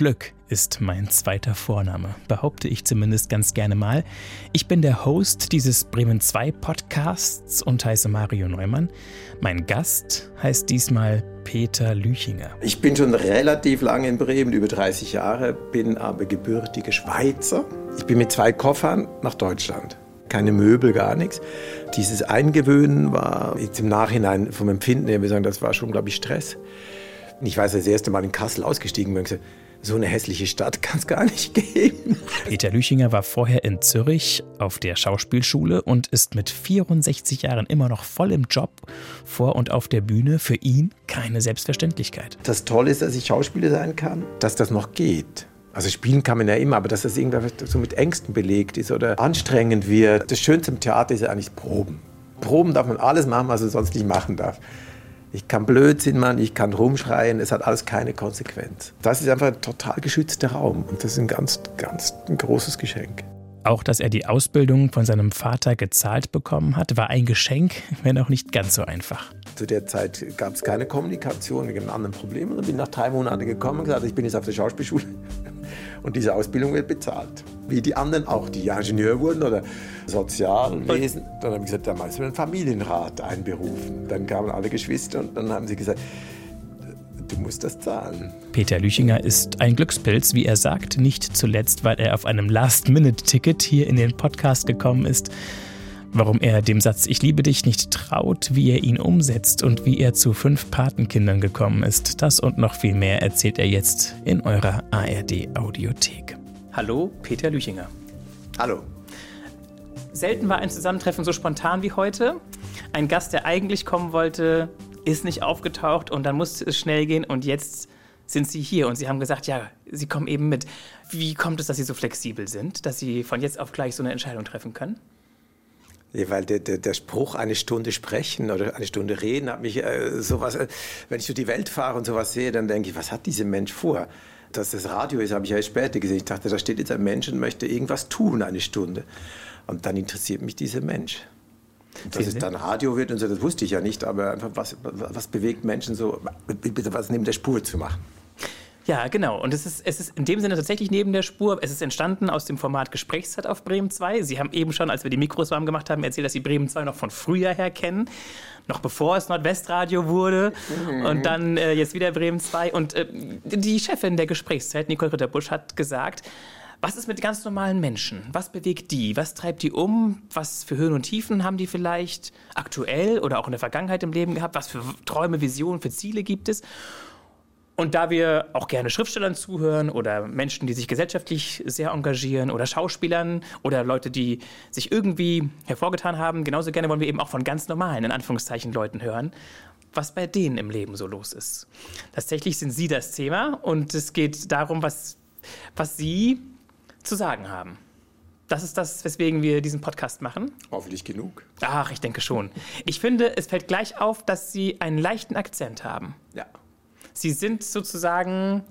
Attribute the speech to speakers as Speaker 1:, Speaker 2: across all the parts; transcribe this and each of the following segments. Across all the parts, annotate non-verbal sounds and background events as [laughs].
Speaker 1: Glück ist mein zweiter Vorname, behaupte ich zumindest ganz gerne mal. Ich bin der Host dieses Bremen 2 Podcasts und heiße Mario Neumann. Mein Gast heißt diesmal Peter Lüchinger.
Speaker 2: Ich bin schon relativ lange in Bremen, über 30 Jahre, bin aber gebürtige Schweizer. Ich bin mit zwei Koffern nach Deutschland. Keine Möbel, gar nichts. Dieses Eingewöhnen war jetzt im Nachhinein vom Empfinden her, wir sagen, das war schon, glaube ich, Stress. Ich weiß, das erste Mal in Kassel ausgestiegen bin und gesagt, so eine hässliche Stadt kann es gar nicht [laughs] geben.
Speaker 1: Peter Lüchinger war vorher in Zürich auf der Schauspielschule und ist mit 64 Jahren immer noch voll im Job, vor und auf der Bühne. Für ihn keine Selbstverständlichkeit.
Speaker 2: Das Tolle ist, dass ich Schauspieler sein kann, dass das noch geht. Also spielen kann man ja immer, aber dass das irgendwie so mit Ängsten belegt ist oder anstrengend wird. Das Schönste im Theater ist ja eigentlich Proben. Proben darf man alles machen, was man sonst nicht machen darf. Ich kann Blödsinn machen, ich kann rumschreien, es hat alles keine Konsequenz. Das ist einfach ein total geschützter Raum und das ist ein ganz, ganz ein großes Geschenk.
Speaker 1: Auch, dass er die Ausbildung von seinem Vater gezahlt bekommen hat, war ein Geschenk, [laughs] wenn auch nicht ganz so einfach.
Speaker 2: Zu der Zeit gab es keine Kommunikation wegen anderen Problemen. Und bin nach drei Monaten gekommen und gesagt, ich bin jetzt auf der Schauspielschule und diese Ausbildung wird bezahlt. Wie die anderen auch, die Ingenieur wurden oder Sozialwesen. Dann habe ich gesagt, da müssen wir einen Familienrat einberufen. Dann kamen alle Geschwister und dann haben sie gesagt, du musst das zahlen.
Speaker 1: Peter Lüchinger ist ein Glückspilz, wie er sagt, nicht zuletzt, weil er auf einem Last-Minute-Ticket hier in den Podcast gekommen ist. Warum er dem Satz Ich liebe dich nicht traut, wie er ihn umsetzt und wie er zu fünf Patenkindern gekommen ist, das und noch viel mehr erzählt er jetzt in eurer ARD Audiothek. Hallo, Peter Lüchinger.
Speaker 2: Hallo.
Speaker 1: Selten war ein Zusammentreffen so spontan wie heute. Ein Gast, der eigentlich kommen wollte, ist nicht aufgetaucht und dann musste es schnell gehen und jetzt sind Sie hier und Sie haben gesagt, ja, Sie kommen eben mit. Wie kommt es, dass Sie so flexibel sind, dass Sie von jetzt auf gleich so eine Entscheidung treffen können?
Speaker 2: Weil der, der, der Spruch, eine Stunde sprechen oder eine Stunde reden, hat mich äh, sowas, äh, wenn ich durch die Welt fahre und sowas sehe, dann denke ich, was hat dieser Mensch vor? Dass das Radio ist, habe ich ja später gesehen. Ich dachte, da steht jetzt ein Mensch und möchte irgendwas tun, eine Stunde. Und dann interessiert mich dieser Mensch. Dass es dann Radio wird und so, das wusste ich ja nicht, aber einfach, was, was bewegt Menschen so, was neben der Spur zu machen.
Speaker 1: Ja, genau. Und es ist, es ist in dem Sinne tatsächlich neben der Spur. Es ist entstanden aus dem Format Gesprächszeit auf Bremen 2. Sie haben eben schon, als wir die Mikros warm gemacht haben, erzählt, dass Sie Bremen 2 noch von früher her kennen. Noch bevor es Nordwestradio wurde. Mhm. Und dann äh, jetzt wieder Bremen 2. Und äh, die Chefin der Gesprächszeit, Nicole Ritterbusch, hat gesagt, was ist mit ganz normalen Menschen? Was bewegt die? Was treibt die um? Was für Höhen und Tiefen haben die vielleicht aktuell oder auch in der Vergangenheit im Leben gehabt? Was für Träume, Visionen, für Ziele gibt es? Und da wir auch gerne Schriftstellern zuhören oder Menschen, die sich gesellschaftlich sehr engagieren oder Schauspielern oder Leute, die sich irgendwie hervorgetan haben, genauso gerne wollen wir eben auch von ganz normalen, in Anführungszeichen, Leuten hören, was bei denen im Leben so los ist. Tatsächlich sind Sie das Thema und es geht darum, was, was Sie zu sagen haben. Das ist das, weswegen wir diesen Podcast machen.
Speaker 2: Hoffentlich genug.
Speaker 1: Ach, ich denke schon. Ich finde, es fällt gleich auf, dass Sie einen leichten Akzent haben.
Speaker 2: Ja.
Speaker 1: Sie sind sozusagen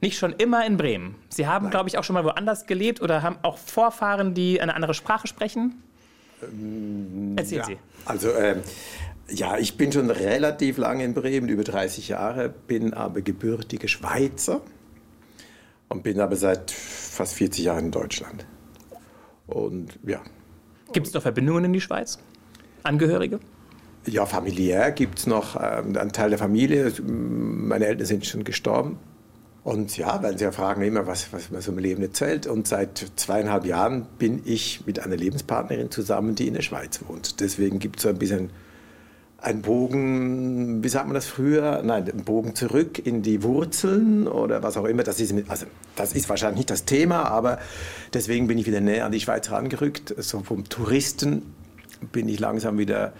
Speaker 1: nicht schon immer in Bremen. Sie haben, glaube ich, auch schon mal woanders gelebt oder haben auch Vorfahren, die eine andere Sprache sprechen. Ähm, Erzählen ja. Sie.
Speaker 2: Also, äh, ja, ich bin schon relativ lange in Bremen, über 30 Jahre, bin aber gebürtige Schweizer und bin aber seit fast 40 Jahren in Deutschland. Und ja.
Speaker 1: Gibt es noch Verbindungen in die Schweiz? Angehörige?
Speaker 2: Ja, familiär gibt es noch ähm, einen Teil der Familie. Meine Eltern sind schon gestorben. Und ja, weil sie ja fragen immer, was, was man so im Leben erzählt. Und seit zweieinhalb Jahren bin ich mit einer Lebenspartnerin zusammen, die in der Schweiz wohnt. Deswegen gibt es so ein bisschen ein Bogen, wie sagt man das früher? Nein, ein Bogen zurück in die Wurzeln oder was auch immer. Das ist, also, das ist wahrscheinlich nicht das Thema, aber deswegen bin ich wieder näher an die Schweiz herangerückt. So vom Touristen bin ich langsam wieder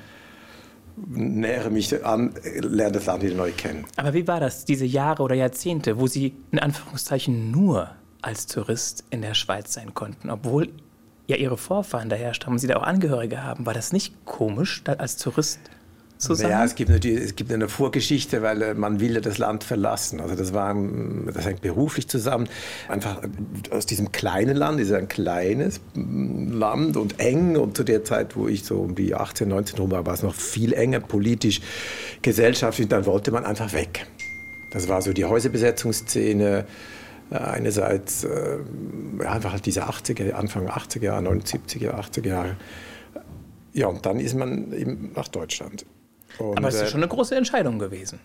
Speaker 2: nähere mich an, lerne das Land wieder neu kennen.
Speaker 1: Aber wie war das, diese Jahre oder Jahrzehnte, wo Sie in Anführungszeichen nur als Tourist in der Schweiz sein konnten, obwohl ja Ihre Vorfahren daher stammen, Sie da auch Angehörige haben? War das nicht komisch, als Tourist zusammen?
Speaker 2: Ja, es gibt natürlich es gibt eine Vorgeschichte, weil äh, man will ja das Land verlassen. Also das war das hängt beruflich zusammen. Einfach aus diesem kleinen Land, ist ein kleines Land und eng und zu der Zeit, wo ich so um die 18, 19 rum war, war es noch viel enger politisch, gesellschaftlich. Dann wollte man einfach weg. Das war so die Häuserbesetzungsszene Äh, einerseits äh, einfach halt diese 80er, Anfang 80er Jahre, 70er, 80er Jahre. Ja, und dann ist man eben nach Deutschland.
Speaker 1: Und, Aber es ist äh, schon eine große Entscheidung gewesen.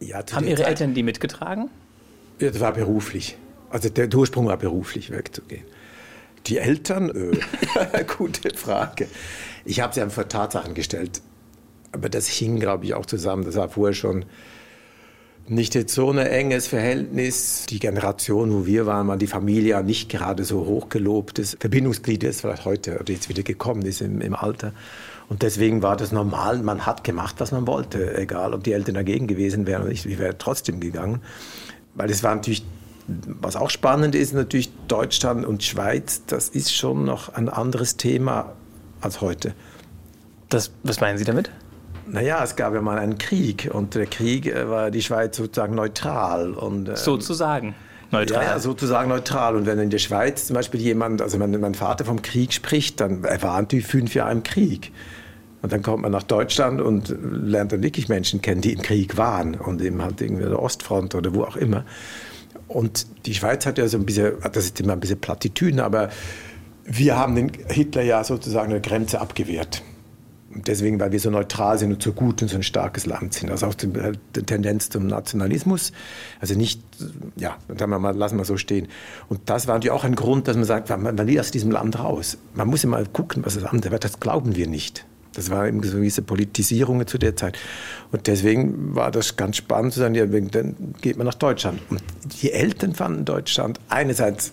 Speaker 1: Ja, Haben Ihre Zeit, Eltern die mitgetragen?
Speaker 2: Ja, das war beruflich. Also der Ursprung war beruflich wegzugehen. Die Eltern? Äh, [laughs] [laughs] gute Frage. Ich habe sie einem vor Tatsachen gestellt. Aber das hing, glaube ich, auch zusammen. Das war vorher schon nicht jetzt so ein enges Verhältnis. Die Generation, wo wir waren, war die Familie nicht gerade so hochgelobtes Verbindungsglied, das vielleicht heute oder jetzt wieder gekommen ist im, im Alter. Und deswegen war das normal. Man hat gemacht, was man wollte, egal ob die Eltern dagegen gewesen wären oder nicht. Ich wäre trotzdem gegangen, weil es war natürlich was auch spannend ist, natürlich Deutschland und Schweiz, das ist schon noch ein anderes Thema als heute.
Speaker 1: Das, was meinen Sie damit?
Speaker 2: Naja, es gab ja mal einen Krieg und der Krieg äh, war die Schweiz sozusagen neutral. Und,
Speaker 1: ähm, sozusagen. Neutral.
Speaker 2: Ja, sozusagen neutral. Und wenn in der Schweiz zum Beispiel jemand, also wenn mein Vater vom Krieg spricht, dann er war natürlich fünf Jahre im Krieg. Und dann kommt man nach Deutschland und lernt dann wirklich Menschen kennen, die im Krieg waren und eben halt irgendwie der Ostfront oder wo auch immer. Und die Schweiz hat ja so ein bisschen, das ist immer ein bisschen Plattitüden, aber wir haben den Hitler ja sozusagen eine Grenze abgewehrt deswegen, weil wir so neutral sind und so gut und so ein starkes Land sind. Also auch die, Tendenz zum Nationalismus. Also nicht, ja, dann wir mal, lassen wir so stehen. Und das war natürlich auch ein Grund, dass man sagt, man, man will aus diesem Land raus. Man muss immer gucken, was das andere wird. Das glauben wir nicht. Das war eben so diese Politisierung zu der Zeit. Und deswegen war das ganz spannend zu sagen, ja, dann geht man nach Deutschland. Und die Eltern fanden Deutschland einerseits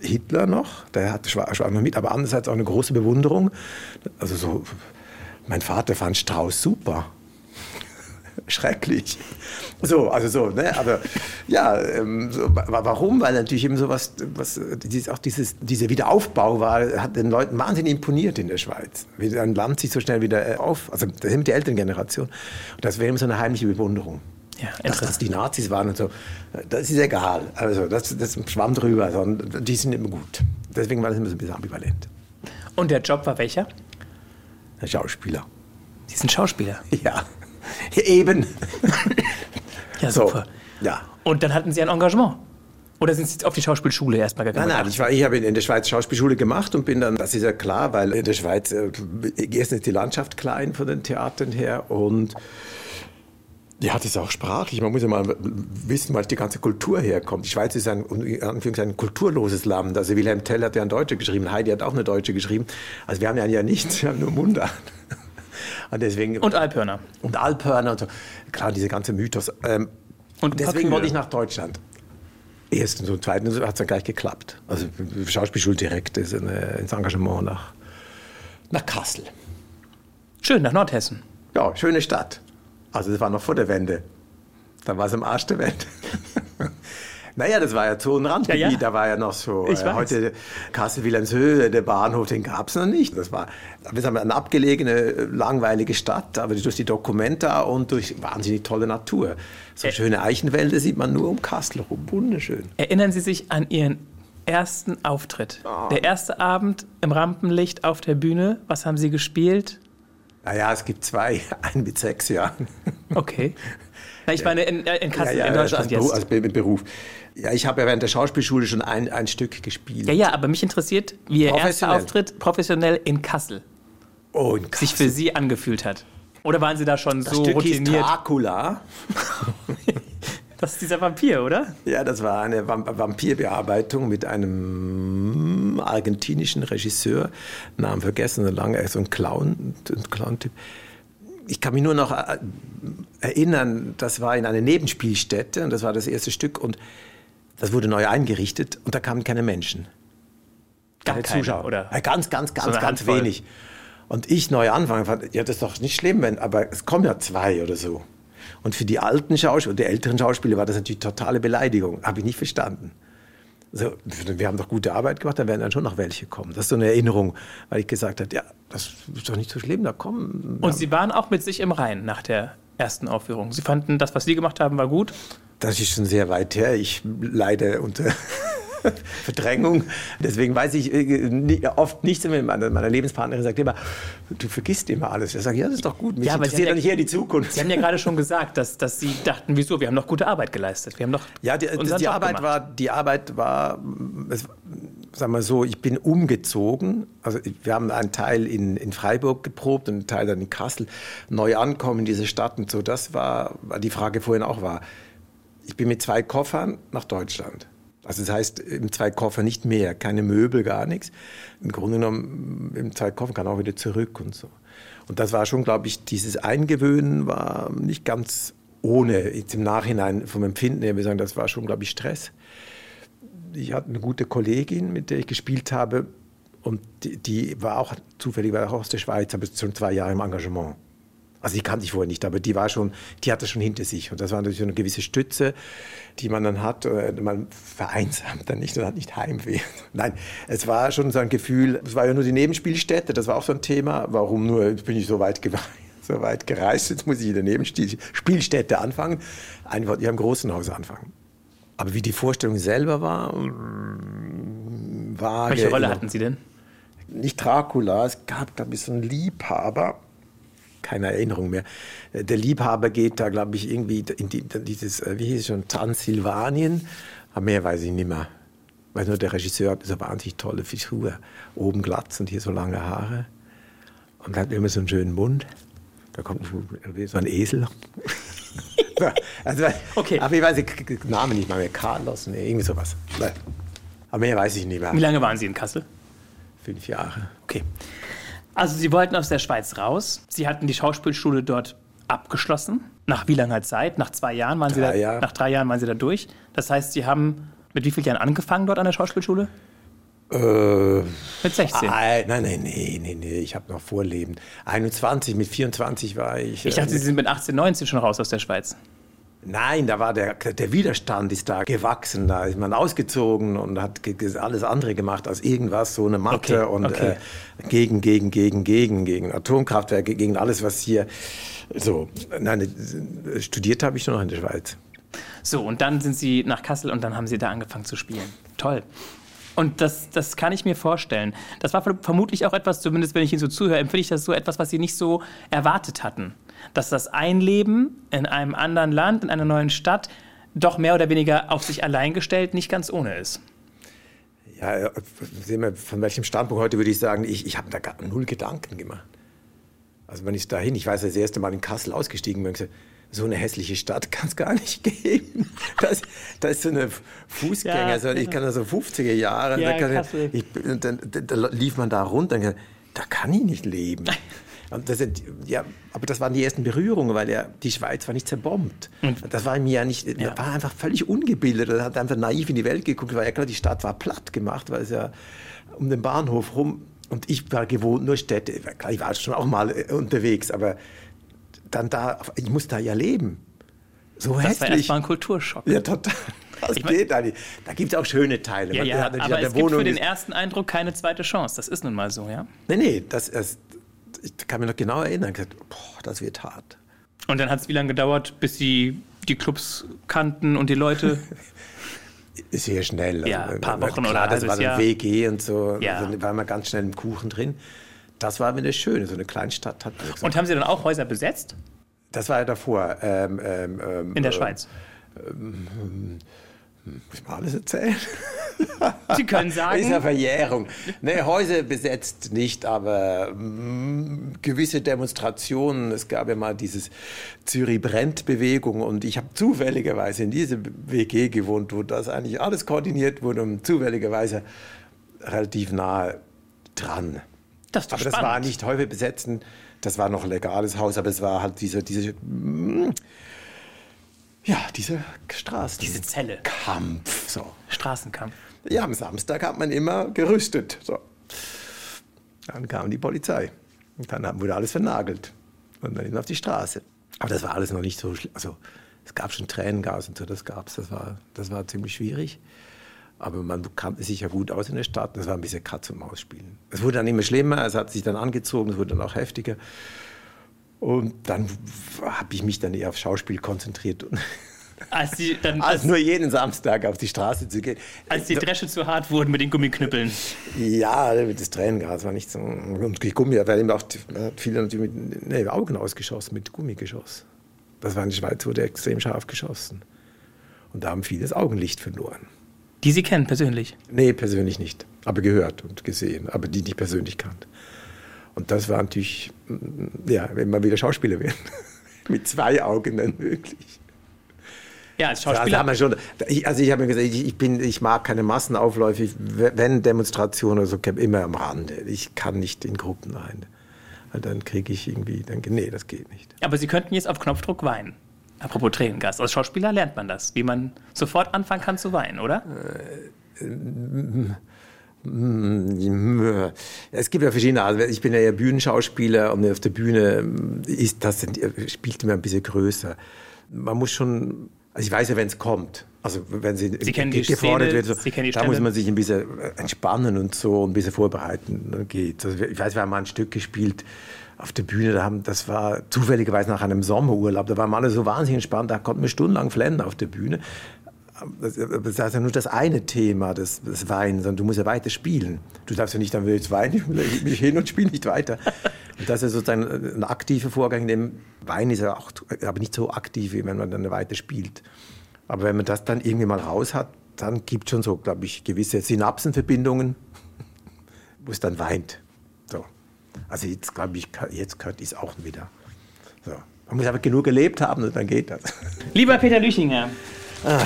Speaker 2: Hitler noch, der hatte schwarz noch mit, aber andererseits auch eine große Bewunderung. Also so mein Vater fand Strauß super. Schrecklich. So, also so, ne? Aber ja, ähm, so, warum? Weil natürlich eben so was, was auch dieses, dieser Wiederaufbau war, hat den Leuten wahnsinnig imponiert in der Schweiz. Wie ein Land sich so schnell wieder äh, auf, also das sind die Elterngeneration. Und das wäre eben so eine heimliche Bewunderung. Ja, dass das die Nazis waren und so, das ist egal. Also das, das schwamm drüber, sondern die sind immer gut. Deswegen war das immer so ein bisschen ambivalent.
Speaker 1: Und der Job war welcher?
Speaker 2: Schauspieler.
Speaker 1: Sie sind Schauspieler?
Speaker 2: Ja, eben. [laughs]
Speaker 1: ja, super. So, ja. Und dann hatten Sie ein Engagement? Oder sind Sie auf die Schauspielschule erstmal gegangen?
Speaker 2: Nein, nein, ich, war, ich habe in der Schweiz Schauspielschule gemacht und bin dann, das ist ja klar, weil in der Schweiz, äh, erstens ist die Landschaft klein von den Theatern her und ja, das ist auch sprachlich. Man muss ja mal wissen, wo die ganze Kultur herkommt. Die Schweiz ist ein, ein kulturloses Land. Also Wilhelm Tell hat ja ein Deutsche geschrieben, Heidi hat auch eine Deutsche geschrieben. Also wir haben ja nichts, wir haben nur Mundart. [laughs]
Speaker 1: Und, deswegen, und Alphörner.
Speaker 2: Und Alphörner und so. Klar, diese ganze Mythos. Ähm, und deswegen wollte ich nach Deutschland. Erstens und zweitens hat es dann gleich geklappt. Also Schauspielschule direkt ist eine, ins Engagement nach, nach Kassel.
Speaker 1: Schön, nach Nordhessen.
Speaker 2: Ja, schöne Stadt. Also das war noch vor der Wende. Da war es im Arsch der Welt. [laughs] naja, das war ja so ein Randgebiet, ja, ja. da war ja noch so. Ich äh, heute Kassel-Wilhelmshöhe, der Bahnhof, den gab es noch nicht. Das war wir haben eine abgelegene, langweilige Stadt, aber durch die Dokumenta und durch wahnsinnig tolle Natur. So schöne Eichenwälder sieht man nur um Kassel rum. Wunderschön.
Speaker 1: Erinnern Sie sich an Ihren ersten Auftritt? Oh. Der erste Abend im Rampenlicht auf der Bühne. Was haben Sie gespielt?
Speaker 2: Naja, es gibt zwei, [laughs] einen mit sechs Jahren.
Speaker 1: Okay. Na, ich meine in, in Kassel, ja, ja, in Deutschland
Speaker 2: als, jetzt. Als Beruf. Ja, ich habe ja während der Schauspielschule schon ein, ein Stück gespielt.
Speaker 1: Ja, ja, aber mich interessiert, wie Ihr erster Auftritt professionell in Kassel, oh, in Kassel sich für Sie angefühlt hat. Oder waren Sie da schon das so Stück routiniert? Hieß
Speaker 2: Dracula. [laughs]
Speaker 1: Das ist dieser Vampir, oder?
Speaker 2: Ja, das war eine Vampirbearbeitung mit einem argentinischen Regisseur, Namen vergessen, so lange, so ein Clown, ein Clown-Typ. Ich kann mich nur noch äh, erinnern, das war in einer Nebenspielstätte und das war das erste Stück und das wurde neu eingerichtet und da kamen keine Menschen.
Speaker 1: Keine, keine Zuschauer. Oder?
Speaker 2: Ganz, ganz, ganz, so ganz wenig. Und ich neu anfangen, fand, ja, das ist doch nicht schlimm, wenn, aber es kommen ja zwei oder so. Und für die alten Schauspieler, die älteren Schauspieler war das natürlich totale Beleidigung. Habe ich nicht verstanden. Also, wir haben doch gute Arbeit gemacht, da werden dann schon noch welche kommen. Das ist so eine Erinnerung, weil ich gesagt habe, ja, das ist doch nicht so schlimm, da kommen.
Speaker 1: Und Sie waren auch mit sich im Reinen nach der ersten Aufführung. Sie fanden, das, was Sie gemacht haben, war gut?
Speaker 2: Das ist schon sehr weit her. Ich leide unter [laughs] Verdrängung. Deswegen weiß ich äh, oft nichts mehr. Meine, Lebenspartnerin sagt immer, du vergisst immer alles. Ich sage, ja, das ist doch gut. Mich
Speaker 1: Ja, aber Sie
Speaker 2: interessiert doch nicht eher die Zukunft.
Speaker 1: Sie haben ja gerade schon gesagt, dass, dass Sie dachten, wieso? Wir haben noch gute Arbeit geleistet. Wir haben doch
Speaker 2: Ja, die,
Speaker 1: unseren
Speaker 2: die,
Speaker 1: Job
Speaker 2: Arbeit
Speaker 1: gemacht.
Speaker 2: war, die Arbeit war, es, sagen wir so, ich bin umgezogen. Also wir haben einen Teil in, in Freiburg geprobt und einen Teil dann in Kassel. Neu ankommen in diese Stadt und so, das war, war die Frage vorhin auch war. Ich bin mit zwei Koffern nach Deutschland. Also das heißt, im zwei Koffer nicht mehr, keine Möbel, gar nichts. Im Grunde genommen, im zwei Koffer kann auch wieder zurück und so. Und das war schon, glaube ich, dieses Eingewöhnen war nicht ganz ohne, jetzt im Nachhinein vom Empfinden her, wir sagen, das war schon, glaube ich, Stress. Ich hatte eine gute Kollegin, mit der ich gespielt habe und die, die war auch zufällig war auch aus der Schweiz, aber schon zwei Jahre im Engagement. Also die kannte ich vorher nicht, aber die war schon, die hatte schon hinter sich und das war natürlich so eine gewisse Stütze, die man dann hat. Man vereinsamt dann nicht und hat nicht Heimweh. [laughs] Nein, es war schon so ein Gefühl. Es war ja nur die Nebenspielstätte, das war auch so ein Thema. Warum nur? Jetzt bin ich so weit gereist. [laughs] So weit gereist, jetzt muss ich in der Nebenspielstätte anfangen. Wollte ich am großen Haus anfangen. Aber wie die Vorstellung selber war, mm, war
Speaker 1: Welche Rolle hatten Sie denn?
Speaker 2: nicht Dracula, es gab, glaube ich, so einen Liebhaber, keine Erinnerung mehr. Der Liebhaber geht da, glaube ich, irgendwie in die, dieses, äh, wie hieß es schon, Transsilvanien. Aber mehr weiß ich nicht mehr. Weiß nur, der Regisseur hat so wahnsinnig tolle Figur. Oben glatz und hier so lange Haare. Und hat immer so einen schönen Mund. Da kommt wie so ein Esel. [laughs] also,
Speaker 1: Okay.
Speaker 2: Aber ich weiß den Namen nicht mal mehr. Carlos, nee, irgendwie sowas. Aber mehr weiß ich nicht mehr.
Speaker 1: Wie lange waren Sie in Kassel?
Speaker 2: Fünf Jahre.
Speaker 1: Okay. Also Sie wollten aus der Schweiz raus. Sie hatten die Schauspielschule dort abgeschlossen. Nach wie langer Zeit? Nach zwei Jahren waren Sie
Speaker 2: Drei
Speaker 1: da,
Speaker 2: Jahre.
Speaker 1: nach drei Jahren waren Sie da durch. Das heißt, Sie haben mit wie vielen Jahren angefangen dort an der Schauspielschule?
Speaker 2: Äh,
Speaker 1: Mit 16.
Speaker 2: Ah, nein, nein, nee, nee, nee, ich habe noch Vorleben. 21, mit 24 war ich.
Speaker 1: Ich dachte,
Speaker 2: äh,
Speaker 1: Sie sind mit 18, 19 schon raus aus der Schweiz.
Speaker 2: Nein, da war der, der Widerstand ist da gewachsen, da ist man ausgezogen und hat alles andere gemacht als irgendwas, so eine Mathe
Speaker 1: Okay,
Speaker 2: und
Speaker 1: okay.
Speaker 2: Äh, gegen, gegen, gegen, gegen, gegen Atomkraftwerke, gegen alles, was hier so. Nein, äh, studiert habe ich nur noch in der Schweiz.
Speaker 1: So, und dann sind Sie nach Kassel und dann haben Sie da angefangen zu spielen. Toll. Und das, das kann ich mir vorstellen. Das war ver- vermutlich auch etwas, zumindest wenn ich Ihnen so zuhöre, empfinde ich das so etwas, was Sie nicht so erwartet hatten. Dass das Einleben in einem anderen Land, in einer neuen Stadt, doch mehr oder weniger auf sich allein gestellt nicht ganz ohne ist.
Speaker 2: Ja, äh, sehen wir, von welchem Standpunkt heute würde ich sagen, ich, ich habe da gar null Gedanken gemacht. Also wenn ich dahin, ich weiß, das erste Mal in Kassel ausgestiegen bin, gesagt, so eine hässliche Stadt kann es gar nicht [laughs] geben. Das, das ist so eine Fußgänger,
Speaker 1: Ja,
Speaker 2: so, ich kann da so 50er Jahre,
Speaker 1: Ja,
Speaker 2: da, ich, ich, und dann, da, lief man da runter und gesagt, da kann ich nicht leben. [laughs] Und das sind, ja, aber das waren die ersten Berührungen, weil ja, die Schweiz war nicht zerbombt. Das war mir ja nicht,
Speaker 1: Ja.
Speaker 2: war einfach völlig ungebildet. Er hat einfach naiv in die Welt geguckt, weil ja klar, die Stadt war platt gemacht, weil es ja um den Bahnhof rum und ich war gewohnt nur Städte. Klar, ich war schon auch mal äh, unterwegs, aber dann da, ich muss da ja leben. So
Speaker 1: Das war
Speaker 2: hässlich.
Speaker 1: erstmal ein Kulturschock.
Speaker 2: Ja, total. [laughs] Das
Speaker 1: Ich mein-
Speaker 2: geht eigentlich. Da gibt es auch schöne Teile.
Speaker 1: Ja, ja, aber es gibt für
Speaker 2: Wohnung
Speaker 1: den ersten Eindruck keine zweite Chance. Das ist nun mal so, ja.
Speaker 2: Nee, nee, das, das, ich kann mich noch genau erinnern. Ich gesagt, boah, das wird hart.
Speaker 1: Und dann hat es wie lange gedauert, bis Sie die Clubs kannten und die Leute? [laughs]
Speaker 2: Sehr schnell.
Speaker 1: Ja,
Speaker 2: Also,
Speaker 1: ein paar Wochen
Speaker 2: klar,
Speaker 1: oder ein
Speaker 2: das war
Speaker 1: Jahr.
Speaker 2: dann WG und so.
Speaker 1: Ja.
Speaker 2: Also war man ganz schnell im Kuchen drin. Das war mir das Schöne. So eine Kleinstadt hat.
Speaker 1: Und haben Sie dann auch Häuser besetzt
Speaker 2: das war ja davor. Ähm, ähm, ähm,
Speaker 1: in der
Speaker 2: äh,
Speaker 1: Schweiz?
Speaker 2: Muss ich mal alles erzählen? [laughs]
Speaker 1: Sie können
Speaker 2: Ist ja
Speaker 1: sagen,
Speaker 2: Verjährung. Nee, Häuser besetzt nicht, aber mm, gewisse Demonstrationen. Es gab ja mal dieses Zürich brennt Bewegung und ich habe zufälligerweise in dieser WG gewohnt, wo das eigentlich alles koordiniert wurde und zufälligerweise relativ nahe dran.
Speaker 1: Das
Speaker 2: Aber das
Speaker 1: spannend.
Speaker 2: war nicht Häuser besetzen, das war noch ein legales Haus, aber es war halt diese, diese mm, ja, diese Straßen.
Speaker 1: Diese Zelle.
Speaker 2: Kampf, so.
Speaker 1: Straßenkampf.
Speaker 2: Ja, am Samstag hat man immer gerüstet. So. Dann kam die Polizei. Und dann wurde alles vernagelt. Und dann auf die Straße. Aber das war alles noch nicht so schlimm. Also, es gab schon Tränengas und so, das gab es. Das war, das war ziemlich schwierig. Aber man kannte sich ja gut aus in der Stadt. Das war ein bisschen Katz und Maus spielen. Es wurde dann immer schlimmer. Es hat sich dann angezogen. Es wurde dann auch heftiger. Und dann habe ich mich dann eher auf Schauspiel konzentriert. [laughs]
Speaker 1: Als, die dann,
Speaker 2: als, als nur jeden Samstag auf die Straße zu gehen.
Speaker 1: Als die Dresche zu hart wurden mit den Gummiknüppeln.
Speaker 2: Ja, das Tränengas war nicht so. Und die Gummi, weil ihm auch viele natürlich mit nee, Augen ausgeschossen, mit Gummigeschoss. Das war in der Schweiz, wurde extrem scharf geschossen. Und da haben viele das Augenlicht verloren.
Speaker 1: Die Sie kennen persönlich?
Speaker 2: Nee, persönlich nicht. Aber gehört und gesehen, aber die nicht persönlich kannte. Und das war natürlich, ja, wenn man wieder Schauspieler wird. [laughs] Mit zwei Augen dann möglich.
Speaker 1: Ja, als Schauspieler.
Speaker 2: Also, schon, ich, also ich habe mir gesagt, ich, bin, ich mag keine Massenaufläufe. Ich, wenn Demonstrationen oder so, immer am Rande. Ich kann nicht in Gruppen rein. Dann kriege ich irgendwie, dann, nee, das geht nicht.
Speaker 1: Aber Sie könnten jetzt auf Knopfdruck weinen. Apropos Tränengas. Als Schauspieler lernt man das, wie man sofort anfangen kann zu weinen, oder? Äh,
Speaker 2: es gibt ja verschiedene Arten. Ich bin ja Bühnenschauspieler und auf der Bühne ist das, spielt immer ein bisschen größer. Man muss schon, also ich weiß ja, wenn es kommt. Also wenn sie,
Speaker 1: sie kennen die gefordert Szene,
Speaker 2: wird, so, da muss man sich ein bisschen entspannen und so ein bisschen vorbereiten. Geht. Also ich weiß, wir haben mal ein Stück gespielt auf der Bühne, da haben, das war zufälligerweise nach einem Sommerurlaub, da waren alle so wahnsinnig entspannt, da konnten wir stundenlang flennen auf der Bühne. Das, ist ja nur das eine Thema, das, das Weinen, sondern du musst ja weiter spielen. Du darfst ja nicht, dann will ich weinen, ich lege mich hin und spiele nicht weiter. Und das ist sozusagen ein aktiver Vorgang, in dem Weinen ist ja auch, aber nicht so aktiv, wie wenn man dann weiter spielt. Aber wenn man das dann irgendwie mal raus hat, dann gibt es schon so, glaube ich, gewisse Synapsenverbindungen, wo es dann weint. So. Also jetzt glaube ich, jetzt gehört es auch wieder. So. Man muss aber genug gelebt haben und dann geht das.
Speaker 1: Lieber Peter Lüchinger, ah.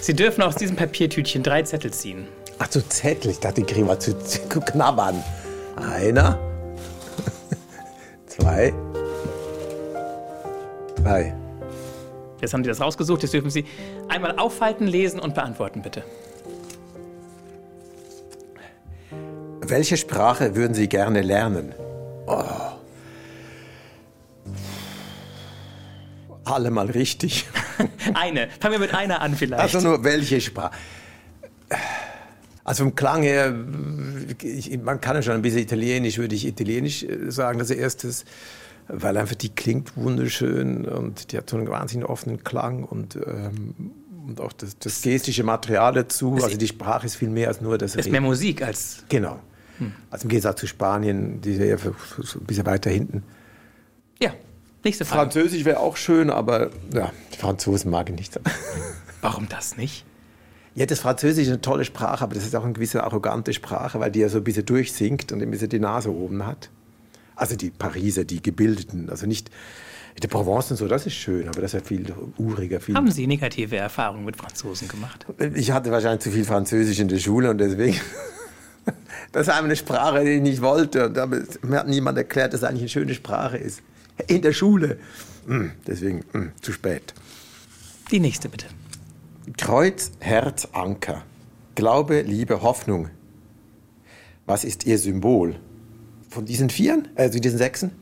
Speaker 1: Sie dürfen aus diesem Papiertütchen drei Zettel ziehen.
Speaker 2: Ach so, Zettel. Ich dachte, die kriegen wir zu, zu knabbern. Einer, [laughs] zwei, drei.
Speaker 1: Jetzt haben Sie das rausgesucht. Jetzt dürfen Sie einmal aufhalten, lesen und beantworten, bitte.
Speaker 2: Welche Sprache würden Sie gerne lernen? Oh. Alle mal richtig. [laughs]
Speaker 1: eine. Fangen wir mit einer an vielleicht.
Speaker 2: Also nur welche Sprache? Also vom Klang her, ich, man kann ja schon ein bisschen Italienisch, würde ich Italienisch äh, sagen als erstes, weil einfach die klingt wunderschön und die hat so einen wahnsinnig offenen Klang und, ähm, und auch das, das, gestische Material dazu. Also die Sprache ist viel mehr als nur das.
Speaker 1: Ist Reden. mehr Musik als.
Speaker 2: Genau. Hm. Also im Gegensatz zu Spanien, die ist ja ein bisschen weiter hinten.
Speaker 1: Ja, Nächste Frage.
Speaker 2: Französisch wäre auch schön, aber ja, die Franzosen mag ich nicht. [laughs]
Speaker 1: Warum das nicht?
Speaker 2: Ja, das Französisch ist eine tolle Sprache, aber das ist auch eine gewisse arrogante Sprache, weil die ja so ein bisschen durchsinkt und ein bisschen die Nase oben hat. Also die Pariser, die Gebildeten, also nicht der Provence und so, das ist schön, aber das ist ja viel uriger. Viel
Speaker 1: Haben Sie negative Erfahrungen mit Franzosen gemacht?
Speaker 2: Ich hatte wahrscheinlich zu viel Französisch in der Schule und deswegen. [laughs] das ist eine Sprache, die ich nicht wollte. Und mir hat niemand erklärt, dass es eigentlich eine schöne Sprache ist in der Schule. Hm, deswegen hm, zu spät.
Speaker 1: Die nächste bitte.
Speaker 2: Kreuz, Herz, Anker. Glaube, Liebe, Hoffnung. Was ist Ihr Symbol? Von diesen Vieren, also diesen Sechsen?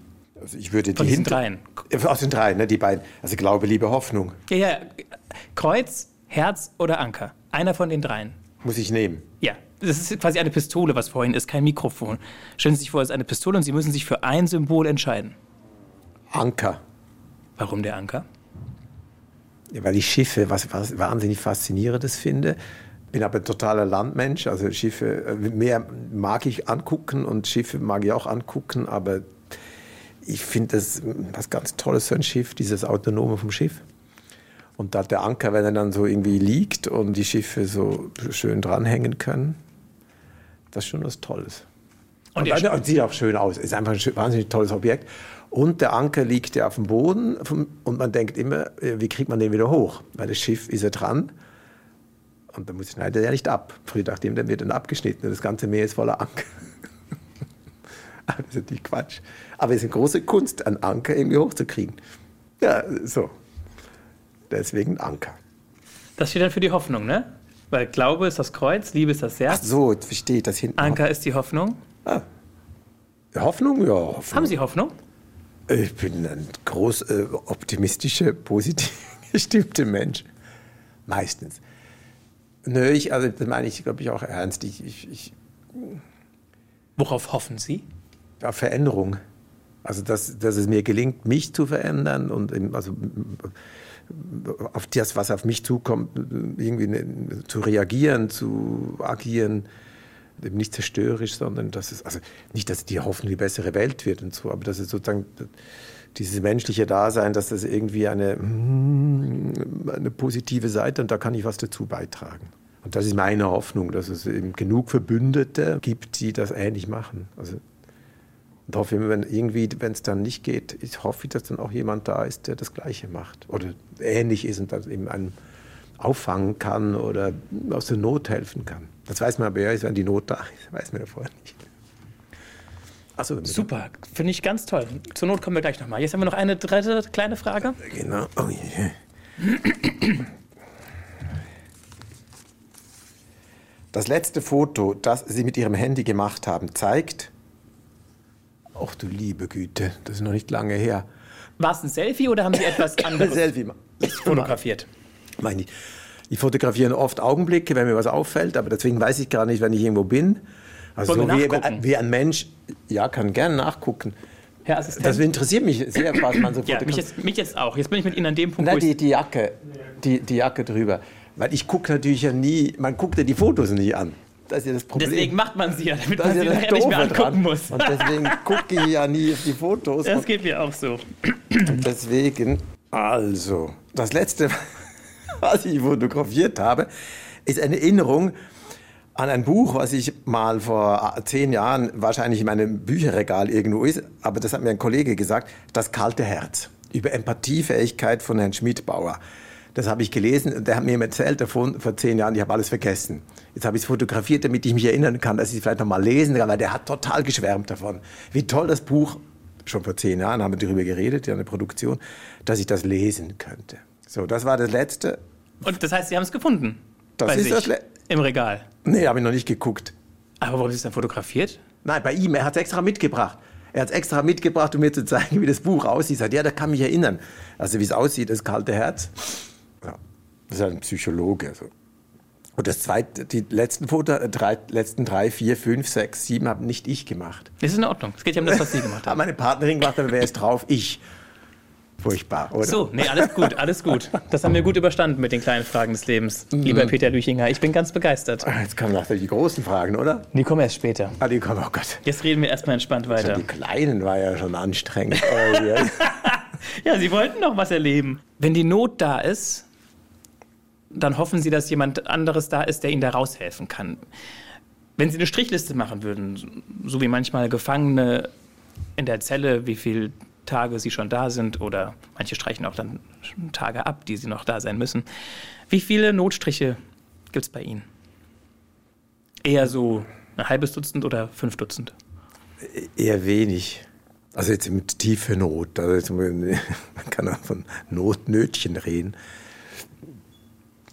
Speaker 2: Also ich würde
Speaker 1: Von
Speaker 2: die
Speaker 1: diesen hinter dreien.
Speaker 2: Aus den dreien, ne, die beiden. Also Glaube, Liebe, Hoffnung.
Speaker 1: Ja, ja. Kreuz, Herz oder Anker. Einer von den dreien.
Speaker 2: Muss ich nehmen?
Speaker 1: Ja. Das ist quasi eine Pistole, was vorhin ist, kein Mikrofon. Stellen Sie sich vor, es ist eine Pistole und Sie müssen sich für ein Symbol entscheiden.
Speaker 2: Anker.
Speaker 1: Warum der Anker?
Speaker 2: Ja, weil ich Schiffe was, was wahnsinnig faszinierendes finde. Bin aber totaler Landmensch, also Schiffe äh, mehr mag ich angucken und Schiffe mag ich auch angucken, aber ich finde das was ganz Tolles, so ein Schiff, dieses Autonome vom Schiff. Und da der Anker, wenn er dann so irgendwie liegt und die Schiffe so schön dranhängen können, das ist schon was Tolles. Und, und, und sieht auch schön aus. Ist einfach ein wahnsinnig tolles Objekt. Und der Anker liegt ja auf dem Boden und man denkt immer, äh, wie kriegt man den wieder hoch? Weil das Schiff ist ja dran und dann schneidet er ja nicht ab. Früher dachte ich, dann wird dann abgeschnitten und das ganze Meer ist voller Anker. [laughs] das ist natürlich Quatsch. Aber es ist eine große Kunst, einen Anker irgendwie hochzukriegen. Ja, so. Deswegen Anker.
Speaker 1: Das steht dann für die Hoffnung, ne? Weil Glaube ist das Kreuz, Liebe ist das Herz.
Speaker 2: Ach so, verstehe das hinten.
Speaker 1: Anker ist die Hoffnung. Ah.
Speaker 2: Hoffnung, ja. Hoffnung.
Speaker 1: Haben Sie Hoffnung?
Speaker 2: Ich bin ein groß äh, optimistischer, positiv [laughs] gestimmter Mensch. Meistens. Nö, ich, also das meine ich, glaube ich, auch ernst. Ich, ich, ich,
Speaker 1: Worauf hoffen Sie?
Speaker 2: Auf Veränderung. Also, dass, dass es mir gelingt, mich zu verändern und also auf das, was auf mich zukommt, irgendwie ne, zu reagieren, zu agieren, nicht zerstörerisch, sondern dass es, also nicht, dass die hoffen, die bessere Welt wird und so, aber dass es sozusagen dieses menschliche Dasein, dass das irgendwie eine, eine positive Seite und da kann ich was dazu beitragen. Und das ist meine Hoffnung, dass es eben genug Verbündete gibt, die das ähnlich machen. Also und hoffe, wenn irgendwie, wenn es dann nicht geht, ich hoffe, dass dann auch jemand da ist, der das Gleiche macht oder ähnlich ist und dann eben einen auffangen kann oder aus der Not helfen kann. Das weiß man aber ja, wenn die Not da ist, [laughs] weiß man ja vorher nicht.
Speaker 1: So, Super, finde ich ganz toll. Zur Not kommen wir gleich nochmal. Jetzt haben wir noch eine dritte kleine Frage.
Speaker 2: Genau. Oh, yeah. Das letzte Foto, das Sie mit Ihrem Handy gemacht haben, zeigt, Ach du liebe Güte, das ist noch nicht lange her.
Speaker 1: War es ein Selfie oder haben Sie etwas [coughs] anderes Selfie fotografiert?
Speaker 2: Meine ich. Ich fotografiere oft Augenblicke, wenn mir was auffällt, aber deswegen weiß ich gar nicht, wenn ich irgendwo bin. Also so wie, wie, ein Mensch, ja, kann gerne nachgucken. Herr Assistent. Das interessiert mich sehr, was man so
Speaker 1: ja, mich jetzt, mich jetzt auch. Jetzt bin ich mit Ihnen an dem Punkt,
Speaker 2: Na, die, die Jacke, die, die Jacke drüber. Weil ich gucke natürlich ja nie, man guckt ja die Fotos nie an. Das ist ja das Problem.
Speaker 1: Deswegen macht man sie ja, damit das man sie ja nachher nicht mehr angucken dran. muss.
Speaker 2: Und deswegen [laughs] gucke ich ja nie auf die Fotos.
Speaker 1: Das geht mir auch so.
Speaker 2: Deswegen, also, das letzte, [laughs] was ich fotografiert habe, ist eine Erinnerung an ein Buch, was ich mal vor zehn Jahren wahrscheinlich in meinem Bücherregal irgendwo ist, aber das hat mir ein Kollege gesagt, das kalte Herz über Empathiefähigkeit von Herrn Schmidbauer. Das habe ich gelesen und der hat mir erzählt davon vor zehn Jahren, ich habe alles vergessen. Jetzt habe ich es fotografiert, damit ich mich erinnern kann, dass ich es vielleicht noch mal lesen kann, weil der hat total geschwärmt davon. Wie toll das Buch, schon vor zehn Jahren haben wir darüber geredet, ja, eine Produktion, dass ich das lesen könnte. So, das war das Letzte.
Speaker 1: Und das heißt, Sie haben es gefunden?
Speaker 2: Das ist das
Speaker 1: Im Regal?
Speaker 2: Nee, habe ich noch nicht geguckt.
Speaker 1: Aber warum Sie es dann fotografiert?
Speaker 2: Nein, bei ihm. Er hat es extra mitgebracht. Er hat es extra mitgebracht, um mir zu zeigen, [laughs] wie das Buch aussieht. Er sagt, ja, da kann mich erinnern. Also wie es aussieht, das kalte Herz. Das ist ein Psychologe. So. Und das zweite, die letzten Foto, äh, drei, letzten drei, vier, fünf, sechs, sieben habe nicht ich gemacht.
Speaker 1: Das ist in Ordnung. Es geht ja um das, was Sie gemacht [laughs] haben.
Speaker 2: Meine Partnerin gemacht, aber wer ist drauf? Ich. Furchtbar, oder?
Speaker 1: So, nee, alles gut, alles gut. Das haben wir gut überstanden mit den kleinen Fragen des Lebens, mhm. lieber Peter Lüchinger. Ich bin ganz begeistert.
Speaker 2: Ah, jetzt kommen nachher die großen Fragen, oder?
Speaker 1: Die kommen erst später.
Speaker 2: Ah, die kommen, oh Gott.
Speaker 1: Jetzt reden wir erstmal entspannt weiter.
Speaker 2: Also die kleinen war ja schon anstrengend. [laughs]
Speaker 1: ja, Sie wollten noch was erleben. Wenn die Not da ist, dann hoffen sie, dass jemand anderes da ist, der ihnen da raushelfen kann. Wenn sie eine Strichliste machen würden, so wie manchmal Gefangene in der Zelle, wie viele Tage sie schon da sind, oder manche streichen auch dann Tage ab, die sie noch da sein müssen. Wie viele Notstriche gibt es bei Ihnen? Eher so ein halbes Dutzend oder fünf Dutzend?
Speaker 2: Eher wenig. Also jetzt mit tiefer Not. Also [laughs] man kann auch von Notnötchen reden.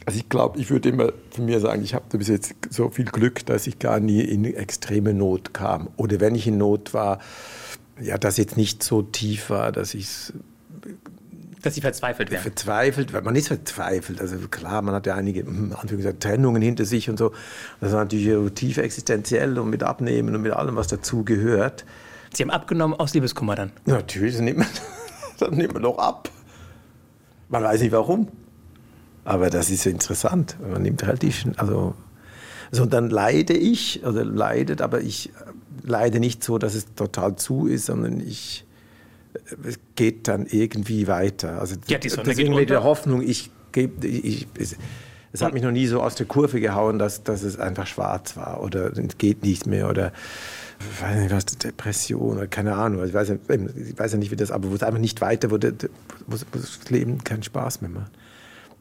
Speaker 2: Also ich glaube, ich würde immer von mir sagen, ich habe bis jetzt so viel Glück, dass ich gar nie in extreme Not kam. Oder wenn ich in Not war, ja, das jetzt nicht so tief war, dass ich es
Speaker 1: dass sie verzweifelt werden.
Speaker 2: Verzweifelt, weil man ist verzweifelt. Also klar, man hat ja einige hm, Trennungen hinter sich und so. Das war natürlich tief existenziell und mit Abnehmen und mit allem, was dazu gehört.
Speaker 1: Sie haben abgenommen aus Liebeskummer dann?
Speaker 2: Natürlich, das nimmt man, [laughs] das nimmt man doch ab. Man weiß nicht warum. Aber das ist interessant. Man nimmt halt die, also, also dann leide ich, also leidet, aber ich leide nicht so, dass es total zu ist, sondern ich, es geht dann irgendwie weiter. Also
Speaker 1: ja, die Sonne
Speaker 2: deswegen mit der Hoffnung, ich gebe, ich, es, es hat mich noch nie so aus der Kurve gehauen, dass, dass es einfach schwarz war oder es geht nicht mehr oder ich weiß nicht was, Depression oder keine Ahnung. Ich weiß, ich weiß ja nicht, wie das, aber wo es einfach nicht weiter wurde, wo das Leben keinen Spaß mehr macht.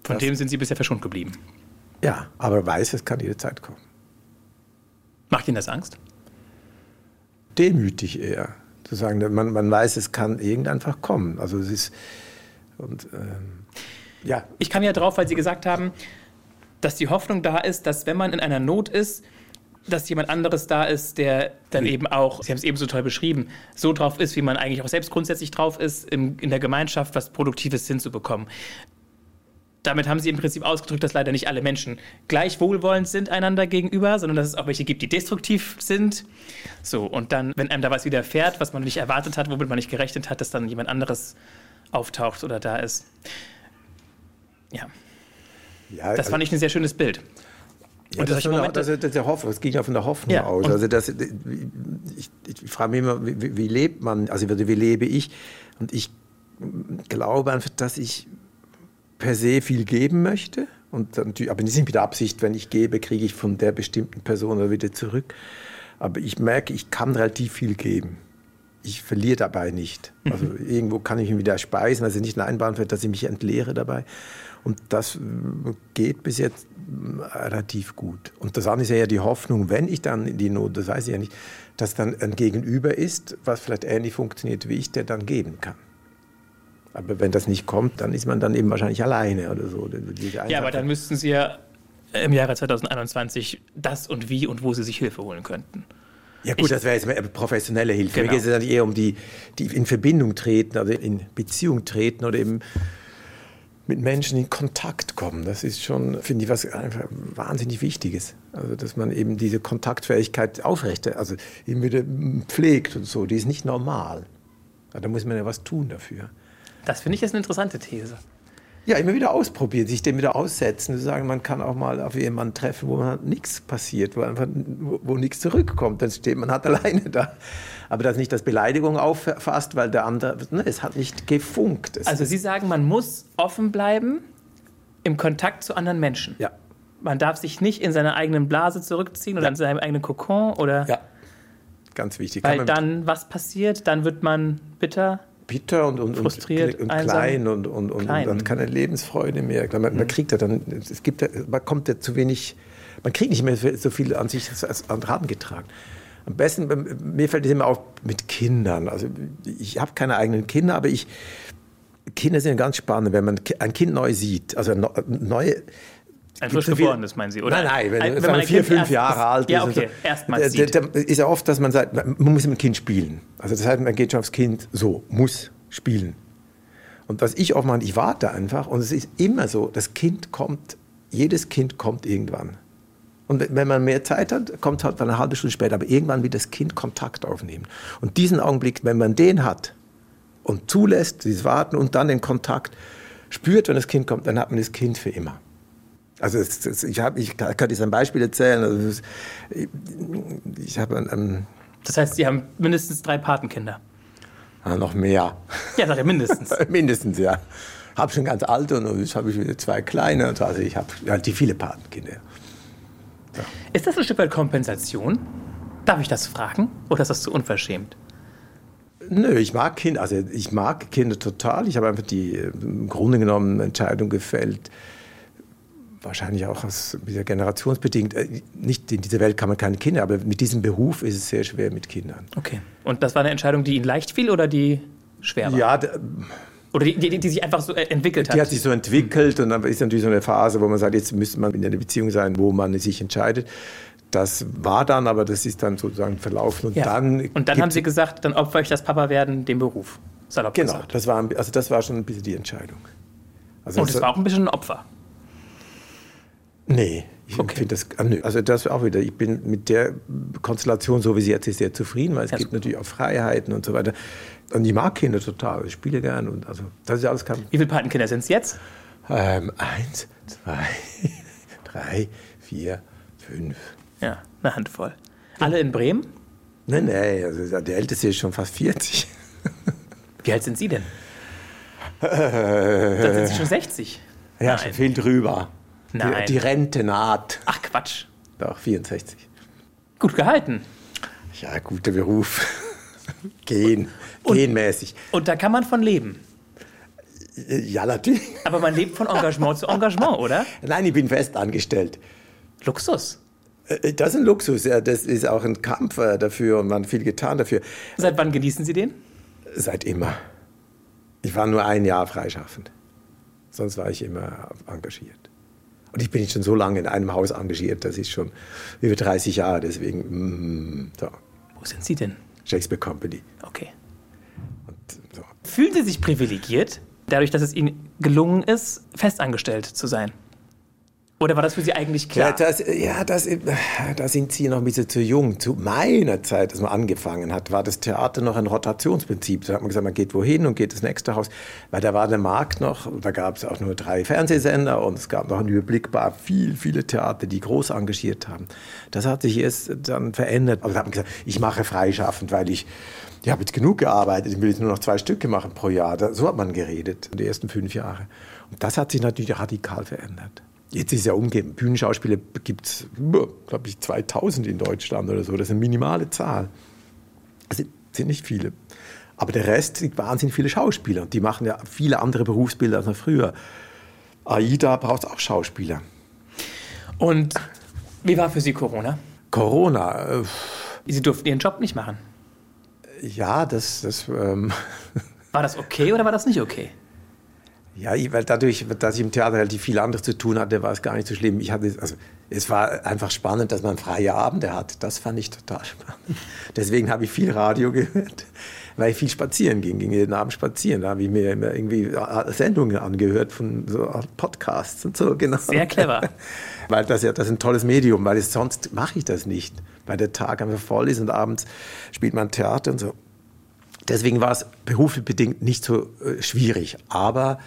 Speaker 1: Von das, dem sind Sie bisher verschont geblieben.
Speaker 2: Ja, aber weiß, es kann jederzeit kommen.
Speaker 1: Macht Ihnen das Angst?
Speaker 2: Demütig eher. Zu sagen, man, man weiß, es kann irgend einfach kommen. Also es ist. Und, ähm,
Speaker 1: ja. Ich kam ja drauf, weil Sie gesagt haben, dass die Hoffnung da ist, dass wenn man in einer Not ist, dass jemand anderes da ist, der dann eben auch, Sie haben es eben so toll beschrieben, so drauf ist, wie man eigentlich auch selbst grundsätzlich drauf ist, in, in der Gemeinschaft was Produktives hinzubekommen. Damit haben sie im Prinzip ausgedrückt, dass leider nicht alle Menschen gleich wohlwollend sind einander gegenüber, sondern dass es auch welche gibt, die destruktiv sind. So, und dann, wenn einem da was widerfährt, was man nicht erwartet hat, womit man nicht gerechnet hat, dass dann jemand anderes auftaucht oder da ist. Ja. ja das also, fand ich ein sehr schönes Bild.
Speaker 2: Ja, und das, das, das, das, der Hoffnung, das ging ja von der Hoffnung ja, aus. Also das, ich, ich frage mich immer, wie, wie, lebt man, also wie lebe ich? Und ich glaube einfach, dass ich per se viel geben möchte. Und dann, aber nicht mit der Absicht, wenn ich gebe, kriege ich von der bestimmten Person wieder zurück. Aber ich merke, ich kann relativ viel geben. Ich verliere dabei nicht. Also mhm. irgendwo kann ich mich wieder speisen, also nicht ein Einbahnfeld, dass ich mich entleere dabei. Und das äh, geht bis jetzt äh, relativ gut. Und das andere ist ja die Hoffnung, wenn ich dann in die Not, das weiß ich ja nicht, dass dann ein Gegenüber ist, was vielleicht ähnlich funktioniert wie ich, der dann geben kann. Aber wenn das nicht kommt, dann ist man dann eben wahrscheinlich alleine oder so.
Speaker 1: Ja, aber dann müssten Sie ja im Jahre 2021 das und wie und wo Sie sich Hilfe holen könnten.
Speaker 2: Ja gut, ich, das wäre jetzt mehr professionelle Hilfe. Genau. Mir geht es dann eher um die, die in Verbindung treten, also in Beziehung treten oder eben mit Menschen in Kontakt kommen. Das ist schon, finde ich, was einfach wahnsinnig Wichtiges. Also, dass man eben diese Kontaktfähigkeit aufrechte, also eben wieder pflegt und so. Die ist nicht normal. Da muss man ja was tun dafür.
Speaker 1: Das finde ich jetzt eine interessante These.
Speaker 2: Ja, immer wieder ausprobieren, sich dem wieder aussetzen, zu sagen, man kann auch mal auf jemanden treffen, wo man nichts passiert, wo einfach wo, wo nichts zurückkommt, dann steht man halt [laughs] alleine da. Aber das nicht als Beleidigung auffasst, weil der andere, ne, es hat nicht gefunkt. Es
Speaker 1: also Sie sagen, man muss offen bleiben im Kontakt zu anderen Menschen.
Speaker 2: Ja.
Speaker 1: Man darf sich nicht in seiner eigenen Blase zurückziehen oder ja. in seinem eigenen Kokon oder.
Speaker 2: Ja. Ganz wichtig.
Speaker 1: Weil dann was passiert? Dann wird man bitter
Speaker 2: bitter und, und,
Speaker 1: Frustriert,
Speaker 2: und, und klein und, und, und, klein. und, dann keine Lebensfreude mehr. Man, man mhm. kriegt ja dann, es gibt, man kommt ja zu wenig, man kriegt nicht mehr so viel an sich als an Raten getragen. Am besten, mir fällt es immer auf mit Kindern. Also ich habe keine eigenen Kinder, aber ich, Kinder sind ganz spannend, wenn man ein Kind neu sieht, also neue
Speaker 1: ein frisch geborenes, meinen Sie, oder?
Speaker 2: Nein, nein, wenn, ein, wenn man vier, fünf Jahre alt
Speaker 1: ist. Ja, okay, so, erstmals
Speaker 2: sieht. Da, da ist ja oft, dass man sagt, man muss mit dem Kind spielen. Also das heißt, man geht schon aufs Kind so, muss spielen. Und was ich oft mache, ich warte einfach und es ist immer so, das Kind kommt, jedes Kind kommt irgendwann. Und wenn man mehr Zeit hat, kommt halt eine halbe Stunde später, aber irgendwann wird das Kind Kontakt aufnehmen. Und diesen Augenblick, wenn man den hat und zulässt, dieses Warten und dann den Kontakt spürt, wenn das Kind kommt, dann hat man das Kind für immer. Also es, es, ich, hab, ich kann jetzt ein Beispiel erzählen. Also es, ich habe ein, ein,
Speaker 1: Das heißt, Sie haben mindestens drei Patenkinder?
Speaker 2: Ja, noch mehr.
Speaker 1: Ja, sag ich mindestens. [laughs]
Speaker 2: mindestens, ja. Habe schon ganz alte und jetzt habe ich wieder zwei kleine. Also ich habe relativ viele Patenkinder.
Speaker 1: Ja. Ist das ein Stück weit Kompensation? Darf ich das fragen? Oder ist das zu unverschämt?
Speaker 2: Nö, ich mag Kinder, also ich mag Kinder total. Ich habe einfach die im Grunde genommen Entscheidung gefällt, wahrscheinlich auch aus, wieder generationsbedingt. Äh, nicht in dieser Welt kann man keine Kinder, aber mit diesem Beruf ist es sehr schwer mit Kindern.
Speaker 1: Okay. Und das war eine Entscheidung, die Ihnen leicht fiel oder die schwer war?
Speaker 2: Ja,
Speaker 1: oder die, die, die, sich einfach so äh, entwickelt hat?
Speaker 2: Die hat sich so entwickelt und dann ist natürlich so eine Phase, wo man sagt, jetzt müsste man in einer Beziehung sein, wo man sich entscheidet. Das war dann, aber das ist dann sozusagen verlaufen. Und
Speaker 1: ja.
Speaker 2: dann,
Speaker 1: und dann haben Sie gesagt, dann opfer ich das Papa werden dem Beruf.
Speaker 2: Salopp genau, gesagt. Das war, also das war schon ein bisschen die Entscheidung.
Speaker 1: Also und es war auch ein bisschen ein Opfer.
Speaker 2: Nee, ich okay. finde das, ah, nö. also das auch wieder, ich bin mit der Konstellation, so wie sie jetzt ist, sehr zufrieden, weil es das gibt natürlich auch Freiheiten und so weiter. Und ich mag Kinder total, ich spiele gern und also das ist alles kein...
Speaker 1: Wie viele Patenkinder sind es jetzt?
Speaker 2: Ähm, eins, zwei, [laughs] drei, vier, fünf.
Speaker 1: Ja, eine Handvoll. Alle in Bremen?
Speaker 2: Nein, nein, also der Älteste ist schon fast 40.
Speaker 1: Wie alt sind Sie denn? Äh, Dann sind Sie schon 60.
Speaker 2: Ja, Nein. viel drüber.
Speaker 1: Nein.
Speaker 2: Die, die Rente naht.
Speaker 1: Ach Quatsch.
Speaker 2: Doch, 64.
Speaker 1: Gut gehalten.
Speaker 2: Ja, guter Beruf. [laughs] Gehen, und, genmäßig.
Speaker 1: Und da kann man von leben.
Speaker 2: Ja, natürlich.
Speaker 1: Aber man lebt von Engagement zu Engagement, oder?
Speaker 2: Nein, ich bin fest angestellt.
Speaker 1: Luxus.
Speaker 2: Äh, das ist ein Luxus, ja. Das ist auch ein Kampf äh, dafür und man hat viel getan dafür.
Speaker 1: Seit wann genießen Sie den?
Speaker 2: Seit immer. Ich war nur ein Jahr freischaffend. Sonst war ich immer engagiert. Und ich bin jetzt schon so lange in einem Haus engagiert, das ist schon über 30 Jahre, deswegen. Mm, so.
Speaker 1: Wo sind Sie denn?
Speaker 2: Shakespeare Company.
Speaker 1: Okay. Und, so. Fühlen Sie sich privilegiert? dadurch, dass es Ihnen gelungen ist, festangestellt zu sein? Oder war das für Sie eigentlich klar?
Speaker 2: Ja, das, ja das, da sind Sie noch ein bisschen zu jung. Zu meiner Zeit, als man angefangen hat, war das Theater noch ein Rotationsprinzip. Da hat man gesagt, man geht wohin und geht ins nächste Haus. Weil da war der Markt noch, da gab es auch nur drei Fernsehsender und es gab noch überblickbar viel, viele Theater, die groß engagiert haben. Das hat sich erst dann verändert. Also da hat man gesagt, ich mache freischaffend, weil ich ich habe jetzt genug gearbeitet, ich will jetzt nur noch zwei Stücke machen pro Jahr. So hat man geredet, die ersten fünf Jahre. Und das hat sich natürlich radikal verändert. Jetzt ist es ja umgeben. Bühnenschauspieler gibt es, glaube ich, 2000 in Deutschland oder so. Das ist eine minimale Zahl. Sind, sind nicht viele. Aber der Rest sind wahnsinnig viele Schauspieler. Und die machen ja viele andere Berufsbilder als noch früher. AIDA braucht auch Schauspieler.
Speaker 1: Und wie war für Sie Corona?
Speaker 2: Corona. Äh,
Speaker 1: Sie durften Ihren Job nicht machen.
Speaker 2: Ja, das. das ähm [laughs]
Speaker 1: war das okay oder war das nicht okay?
Speaker 2: Ja, weil dadurch, dass ich im Theater relativ viel anderes zu tun hatte, war es gar nicht so schlimm. Ich hatte, also, es war einfach spannend, dass man freie Abende hat. Das fand ich total spannend. Deswegen habe ich viel Radio [laughs] gehört, weil ich viel spazieren ging, ging jeden Abend spazieren. Da habe ich mir immer irgendwie Sendungen angehört von so Podcasts und so, genau.
Speaker 1: Sehr clever. [laughs]
Speaker 2: weil das ja, das ist ein tolles Medium, weil es, sonst mache ich das nicht. Weil der Tag einfach voll ist und abends spielt man Theater und so. Deswegen war es beruflich bedingt nicht so äh, schwierig. Aber,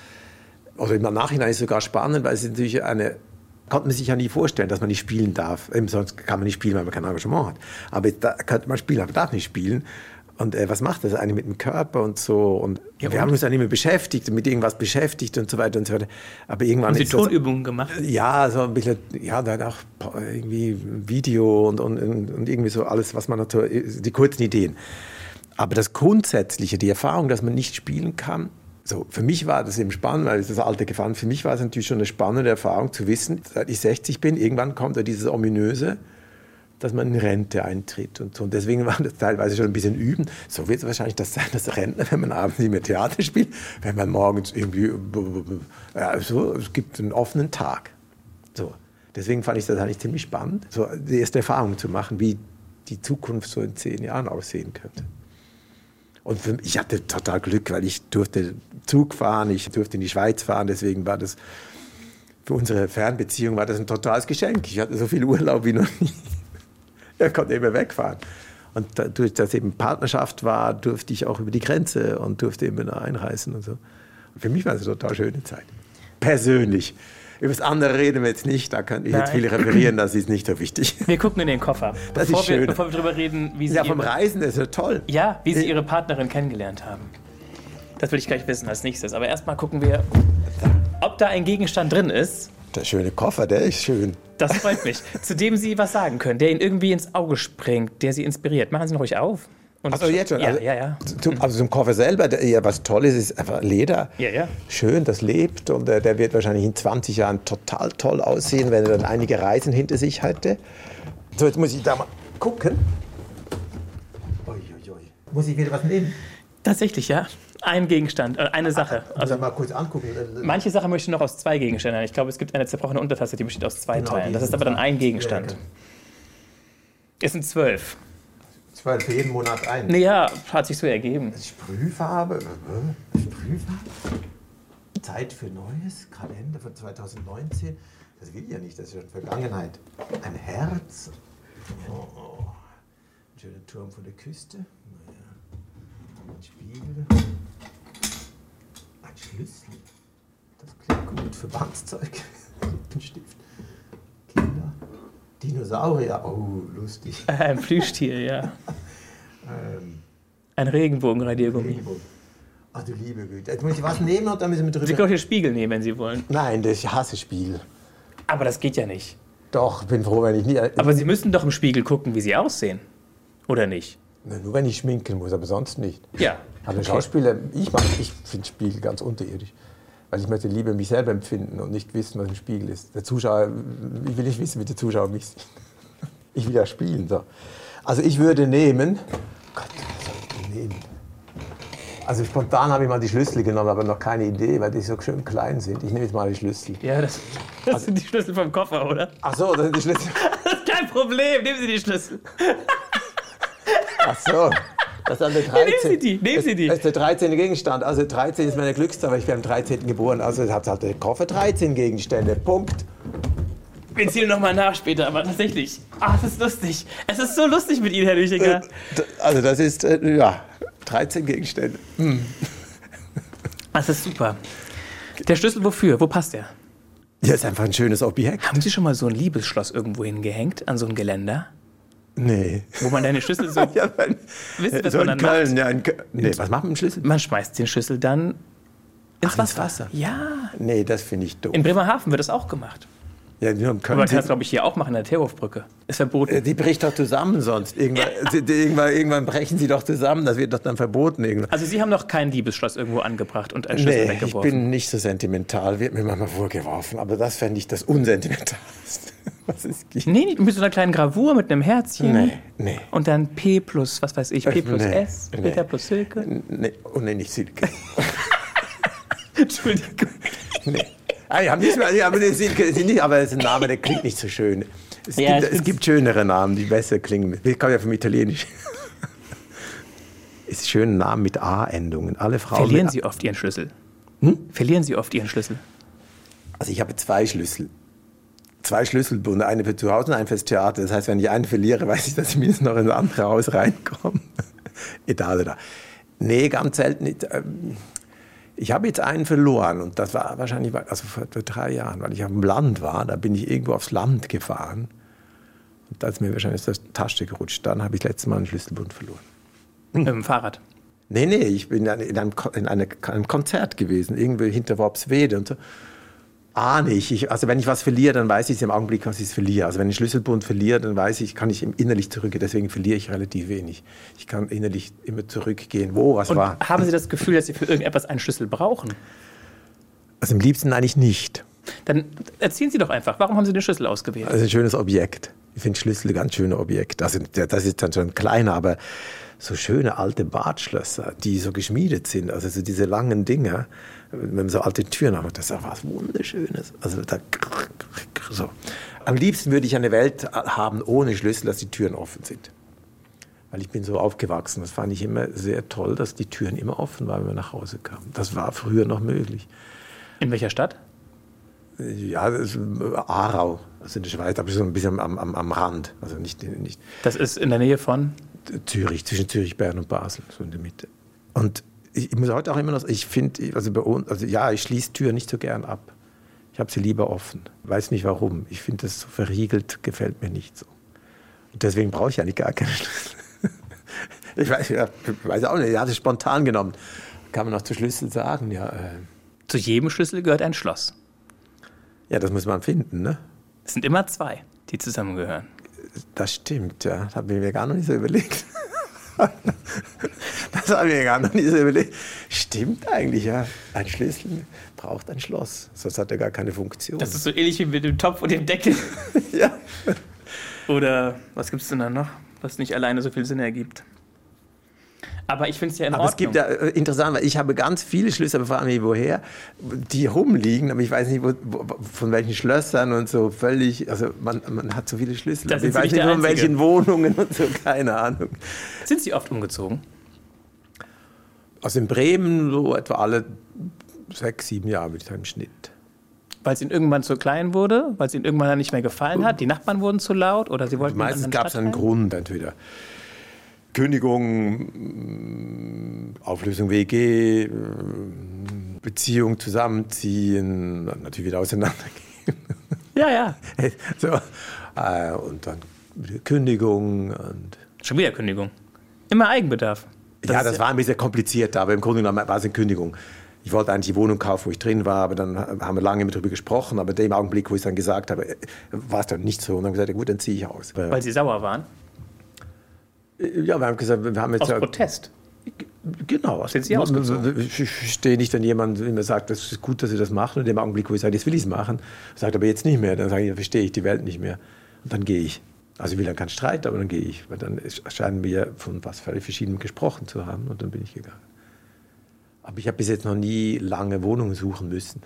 Speaker 2: oder im Nachhinein ist es sogar spannend, weil es ist natürlich eine, konnte man sich ja nie vorstellen, dass man nicht spielen darf. Eben sonst kann man nicht spielen, weil man kein Engagement hat. Aber da könnte man spielen, aber darf nicht spielen. Und äh, was macht das eine mit dem Körper und so? Und ja, wir und? haben uns dann immer beschäftigt, mit irgendwas beschäftigt und so weiter und so weiter. Aber irgendwann
Speaker 1: haben Sie Tonübungen gemacht?
Speaker 2: Ja, so ein bisschen, ja, dann auch irgendwie Video und, und, und irgendwie so alles, was man hat, so, die kurzen Ideen. Aber das Grundsätzliche, die Erfahrung, dass man nicht spielen kann, so, für mich war das eben spannend, weil ich das Alter gefahren Für mich war es natürlich schon eine spannende Erfahrung zu wissen, seit ich 60 bin, irgendwann kommt da dieses ominöse, dass man in Rente eintritt und so. Und deswegen war das teilweise schon ein bisschen üben. So wird es wahrscheinlich das sein, dass Rentner, wenn man abends nicht mehr Theater spielt, wenn man morgens irgendwie, ja, so, es gibt einen offenen Tag. So. Deswegen fand ich das eigentlich ziemlich spannend, so die erste Erfahrung zu machen, wie die Zukunft so in zehn Jahren aussehen könnte. Und für, ich hatte total Glück, weil ich durfte Zug fahren, ich durfte in die Schweiz fahren, deswegen war das für unsere Fernbeziehung war das ein totales Geschenk. Ich hatte so viel Urlaub wie noch nie. [laughs] Er konnte immer wegfahren. Und dadurch, dass eben Partnerschaft war, durfte ich auch über die Grenze und durfte immer einreisen und so. Und für mich war es eine total schöne Zeit. Persönlich. Über das andere reden wir jetzt nicht, da kann ich Nein. jetzt viel referieren, das ist nicht so wichtig. [laughs]
Speaker 1: Wir gucken in den Koffer.
Speaker 2: Das bevor ist schön.
Speaker 1: Wir, bevor wir darüber reden, wie Sie.
Speaker 2: Ja, vom ihre, Reisen ist ja toll.
Speaker 1: Ja, wie Sie Ihre Partnerin kennengelernt haben. Das will ich gleich wissen als nächstes. Aber erstmal gucken wir, ob da ein Gegenstand drin ist.
Speaker 2: Der schöne Koffer, der ist schön.
Speaker 1: Das freut mich. [laughs] Zu dem Sie was sagen können, der Ihnen irgendwie ins Auge springt, der Sie inspiriert. Machen Sie ihn ruhig auf.
Speaker 2: Also jetzt schon?
Speaker 1: Ja,
Speaker 2: also,
Speaker 1: ja, ja.
Speaker 2: Zum, also zum Koffer selber, der, ja, was toll ist, ist einfach Leder.
Speaker 1: Ja, ja.
Speaker 2: Schön, das lebt und äh, der wird wahrscheinlich in 20 Jahren total toll aussehen, wenn er dann einige Reisen hinter sich hätte. So, jetzt muss ich da mal gucken. Ui, ui, ui. Muss ich wieder was nehmen?
Speaker 1: Tatsächlich, ja. Ein Gegenstand, äh, eine Sache.
Speaker 2: Also mal kurz angucken.
Speaker 1: Manche Sachen möchte ich noch aus zwei Gegenständen. Ich glaube, es gibt eine zerbrochene Untertasse, die besteht aus zwei genau, Teilen. Das ist aber dann ein Gegenstand. Es sind zwölf.
Speaker 2: Zwölf für jeden Monat ein?
Speaker 1: Naja, hat sich so ergeben.
Speaker 2: Sprühfarbe? Sprühfarbe? Zeit für Neues? Kalender von 2019? Das will ich ja nicht, das ist schon Vergangenheit. Ein Herz? Oh, oh. Ein schöner Turm von der Küste? Naja. Ein Spiegel? Ein Schlüssel? Das klingt gut. Verbandszeug? [laughs] Ein Stift? Dinosaurier? Oh, lustig. [laughs]
Speaker 1: Ein Plüschtier, ja. [laughs] ähm, ein Regenbogenradiergummi. Regenbogen.
Speaker 2: Ach du liebe Güte. Jetzt muss ich was nehmen und dann müssen wir drüber...
Speaker 1: Sie können auch den Spiegel nehmen, wenn Sie wollen.
Speaker 2: Nein, ich hasse Spiegel.
Speaker 1: Aber das geht ja nicht.
Speaker 2: Doch, ich bin froh, wenn ich nie...
Speaker 1: Aber Sie müssen doch im Spiegel gucken, wie Sie aussehen. Oder nicht?
Speaker 2: Na, nur wenn ich schminken muss, aber sonst nicht.
Speaker 1: Ja.
Speaker 2: Aber okay. Schauspieler, ich, ich finde Spiegel ganz unterirdisch. Weil ich möchte lieber mich selber empfinden und nicht wissen, was ein Spiegel ist. Der Zuschauer, ich will nicht wissen, wie der Zuschauer mich sieht. [laughs] Ich will ja spielen. So. Also ich würde nehmen. Gott, was soll ich denn nehmen? Also spontan habe ich mal die Schlüssel genommen, aber noch keine Idee, weil die so schön klein sind. Ich nehme jetzt mal die Schlüssel.
Speaker 1: Ja, das, das also, sind die Schlüssel vom Koffer, oder?
Speaker 2: Ach so, das sind die Schlüssel. [laughs]
Speaker 1: das ist kein Problem, nehmen Sie die Schlüssel.
Speaker 2: Ach so. Das ist dann der 13.
Speaker 1: nehmen Sie die, nehmen Sie die.
Speaker 2: Das ist der 13. Gegenstand. Also 13 ist meine Glückszahl, weil ich bin am 13. geboren. Also hat halt der Koffer 13 Gegenstände. Punkt.
Speaker 1: Wir zählen nochmal nach später, aber tatsächlich. Ah, es ist lustig. Es ist so lustig mit Ihnen, Herr Lüchiger.
Speaker 2: Äh, Also das ist, äh, ja, 13 Gegenstände.
Speaker 1: Das ist super. Der Schlüssel wofür? Wo passt der?
Speaker 2: Ja, ist einfach ein schönes Objekt.
Speaker 1: Haben Sie schon mal so ein Liebesschloss irgendwo hingehängt, an so ein Geländer?
Speaker 2: Nee.
Speaker 1: Wo man deine Schlüssel so. [laughs]
Speaker 2: Ja,
Speaker 1: Wissen Sie, was
Speaker 2: so
Speaker 1: man
Speaker 2: in
Speaker 1: dann
Speaker 2: Köln,
Speaker 1: macht?
Speaker 2: ja, in Köln. Nee, was macht man mit dem Schlüssel?
Speaker 1: Man schmeißt den Schlüssel dann ins
Speaker 2: Ach,
Speaker 1: Wasser.
Speaker 2: Wasser.
Speaker 1: Ja.
Speaker 2: Nee, das finde ich doof.
Speaker 1: In Bremerhaven wird das auch gemacht.
Speaker 2: Ja, nur
Speaker 1: Aber
Speaker 2: Köln.
Speaker 1: man kann das, glaube ich, hier auch machen, an der Theohofbrücke. Ist
Speaker 2: Äh,
Speaker 1: verboten.
Speaker 2: Die bricht doch zusammen sonst. Irgendwann, [laughs] sie- die- irgendwann, irgendwann brechen sie doch zusammen. Das wird doch dann verboten. Irgendwann.
Speaker 1: Also Sie haben noch kein Liebesschloss irgendwo angebracht und einen Schlüssel
Speaker 2: Nee, ich
Speaker 1: weggeworfen.
Speaker 2: bin nicht so sentimental, wird mir manchmal vorgeworfen. Aber das fände ich das Unsentimentalste, was es gibt.
Speaker 1: nee, mit so einer kleinen Gravur, mit einem Herzchen.
Speaker 2: Nee, nee.
Speaker 1: Und dann P plus, was weiß ich, P plus
Speaker 2: Nee,
Speaker 1: S,
Speaker 2: nee.
Speaker 1: Peter plus Silke.
Speaker 2: Nee, oh nee, nicht Silke. [laughs]
Speaker 1: Entschuldigung.
Speaker 2: Nee. Ah, ja, nicht mehr, aber, nee, Silke, ist nicht, aber es ist ein Name, der klingt nicht so schön. Es,
Speaker 1: Ja,
Speaker 2: gibt, es gibt schönere Namen, die besser klingen. Ich komme ja vom Italienisch. Es ist schöne Namen mit A-Endungen. Alle Frauen.
Speaker 1: Verlieren Sie oft Ihren Schlüssel?
Speaker 2: Hm?
Speaker 1: Verlieren Sie oft Ihren Schlüssel?
Speaker 2: Also ich habe zwei Schlüssel. Zwei Schlüsselbunde, eine für zu Hause und einen fürs Theater. Das heißt, wenn ich einen verliere, [laughs] weiß ich, dass ich mindestens noch in ein anderes Haus reinkomme. [laughs] Egal da. Nee, ganz selten nicht. Ähm, Ich habe jetzt einen verloren und das war wahrscheinlich also vor, drei Jahren, weil ich auf dem Land war. Da bin ich irgendwo aufs Land gefahren. Und da ist mir wahrscheinlich aus der Tasche gerutscht. Dann habe ich letztes Mal einen Schlüsselbund verloren.
Speaker 1: Mit dem Fahrrad.
Speaker 2: Nee, nee, ich bin in einem, in eine- einem Konzert gewesen, irgendwie hinter Worpswede und so. Ahne ich. ich. Also wenn ich was verliere, dann weiß ich es im Augenblick, was ich verliere. Also wenn ich Schlüsselbund verliere, dann weiß ich, kann ich im innerlich zurückgehen. Deswegen verliere ich relativ wenig. Ich kann innerlich immer zurückgehen, wo was
Speaker 1: Und
Speaker 2: war.
Speaker 1: haben Sie das Gefühl, dass Sie für irgendetwas einen Schlüssel brauchen?
Speaker 2: Also im liebsten eigentlich nicht.
Speaker 1: Dann erzählen Sie doch einfach, warum haben Sie den Schlüssel ausgewählt?
Speaker 2: Also ein schönes Objekt. Ich finde Schlüssel ein ganz schönes Objekt. Also das ist dann schon kleiner, aber so schöne alte Badschlösser, die so geschmiedet sind, also so diese langen Dinger, wenn man so alte Türen hat, das ist auch was Wunderschönes. Also da, so. Am liebsten würde ich eine Welt haben ohne Schlüssel, dass die Türen offen sind. Weil ich bin so aufgewachsen. Das fand ich immer sehr toll, dass die Türen immer offen waren, wenn man nach Hause kam. Das war früher noch möglich.
Speaker 1: In welcher Stadt?
Speaker 2: Ja, das ist Aarau, also in der Schweiz, aber so ein bisschen am, am, am Rand. Also nicht, nicht
Speaker 1: Das ist in der Nähe von.
Speaker 2: Zürich, zwischen Zürich, Bern und Basel, so in der Mitte. Und ich, muss heute auch immer noch, ich finde, also bei uns, also ja, ich schließe Türen nicht so gern ab. Ich habe sie lieber offen. Weiß nicht warum. Ich finde das so verriegelt, gefällt mir nicht so. Und deswegen brauche ich eigentlich gar keine Schlüssel. [laughs] ich weiß, ja, ich weiß auch nicht, ich hatte es spontan genommen. Kann man noch zu Schlüssel sagen, ja. Äh,
Speaker 1: Zu jedem Schlüssel gehört ein Schloss.
Speaker 2: ja, das muss man finden, ne?
Speaker 1: Es sind immer zwei, die zusammengehören.
Speaker 2: Das stimmt, ja. Das habe ich mir gar noch nicht so überlegt. [laughs] das habe ich gar nicht so überlegt. Stimmt eigentlich, ja. Ein Schlüssel braucht ein Schloss. Sonst hat er gar keine Funktion.
Speaker 1: Das ist so ähnlich wie mit dem Topf und dem Deckel. [laughs]
Speaker 2: ja.
Speaker 1: Oder was gibt es denn da noch, was nicht alleine so viel Sinn ergibt? Aber ich finde es ja in
Speaker 2: Aber
Speaker 1: Ordnung.
Speaker 2: es gibt ja, äh, interessant, weil ich habe ganz viele Schlüssel, aber frage mich woher, die rumliegen, aber ich weiß nicht, wo, wo, von welchen Schlössern und so völlig, also man, man hat so viele Schlüssel,
Speaker 1: Da
Speaker 2: aber
Speaker 1: sind
Speaker 2: ich
Speaker 1: Sie
Speaker 2: weiß
Speaker 1: nicht
Speaker 2: von welchen. Wohnungen und so, keine Ahnung.
Speaker 1: Sind Sie oft umgezogen?
Speaker 2: Also in Bremen so etwa alle sechs, sieben Jahre, würde ich sagen, im Schnitt.
Speaker 1: Weil es Ihnen irgendwann zu klein wurde? Weil es Ihnen irgendwann dann nicht mehr gefallen hat? Die Nachbarn wurden zu laut? Oder Sie wollten
Speaker 2: Meistens gab es einen? Grund, entweder Kündigung, Auflösung WG, Beziehung zusammenziehen, natürlich wieder auseinandergehen. [laughs]
Speaker 1: Ja, ja. [laughs]
Speaker 2: so, äh, und dann Kündigung und
Speaker 1: Schon wieder Kündigung. Immer Eigenbedarf.
Speaker 2: ja,
Speaker 1: ist
Speaker 2: das war ein bisschen komplizierter, aber im Grunde genommen war es eine Kündigung. Ich wollte eigentlich die Wohnung kaufen, wo ich drin war, aber dann haben wir lange mit darüber gesprochen. Aber in dem Augenblick, wo ich es dann gesagt habe, äh, war es dann nicht so. Und dann gesagt, ja, gut, dann ziehe ich aus.
Speaker 1: Weil Sie sauer waren?
Speaker 2: Ja, wir haben gesagt, wir haben jetzt
Speaker 1: Aus
Speaker 2: ja,
Speaker 1: Protest.
Speaker 2: genau.
Speaker 1: Sind Sie ausgezogen?
Speaker 2: Ich ich stehe nicht, wenn jemand immer sagt, das ist gut, dass Sie das machen. Und in dem Augenblick, wo ich sage, jetzt will ich es machen, sagt aber jetzt nicht mehr. Dann sage ich, ja, verstehe ich die Welt nicht mehr. Und dann gehe ich. Also ich will dann keinen Streit, aber dann gehe ich. Weil dann scheinen wir von was völlig Verschiedenem gesprochen zu haben. Und dann bin ich gegangen. Aber ich habe bis jetzt noch nie lange Wohnungen suchen müssen.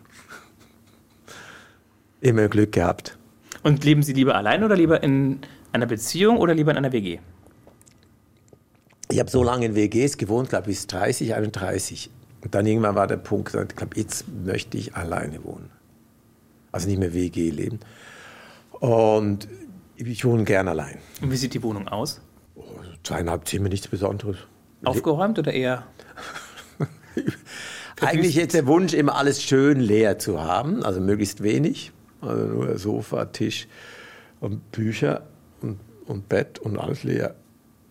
Speaker 2: [laughs] Immer Glück gehabt.
Speaker 1: Und leben Sie lieber allein oder lieber in einer Beziehung oder lieber in einer WG?
Speaker 2: Ich habe so lange in WGs gewohnt, glaube ich, bis 30, 31. Und dann irgendwann war der Punkt, ich glaube, jetzt möchte ich alleine wohnen. Also nicht mehr WG leben. Und ich wohne gern allein.
Speaker 1: Und wie sieht die Wohnung aus?
Speaker 2: Oh, zweieinhalb Zimmer, nichts Besonderes.
Speaker 1: Aufgeräumt oder eher? [laughs]
Speaker 2: Eigentlich jetzt der Wunsch, immer alles schön leer zu haben, also möglichst wenig. Also nur Sofa, Tisch und Bücher und, und Bett und alles leer.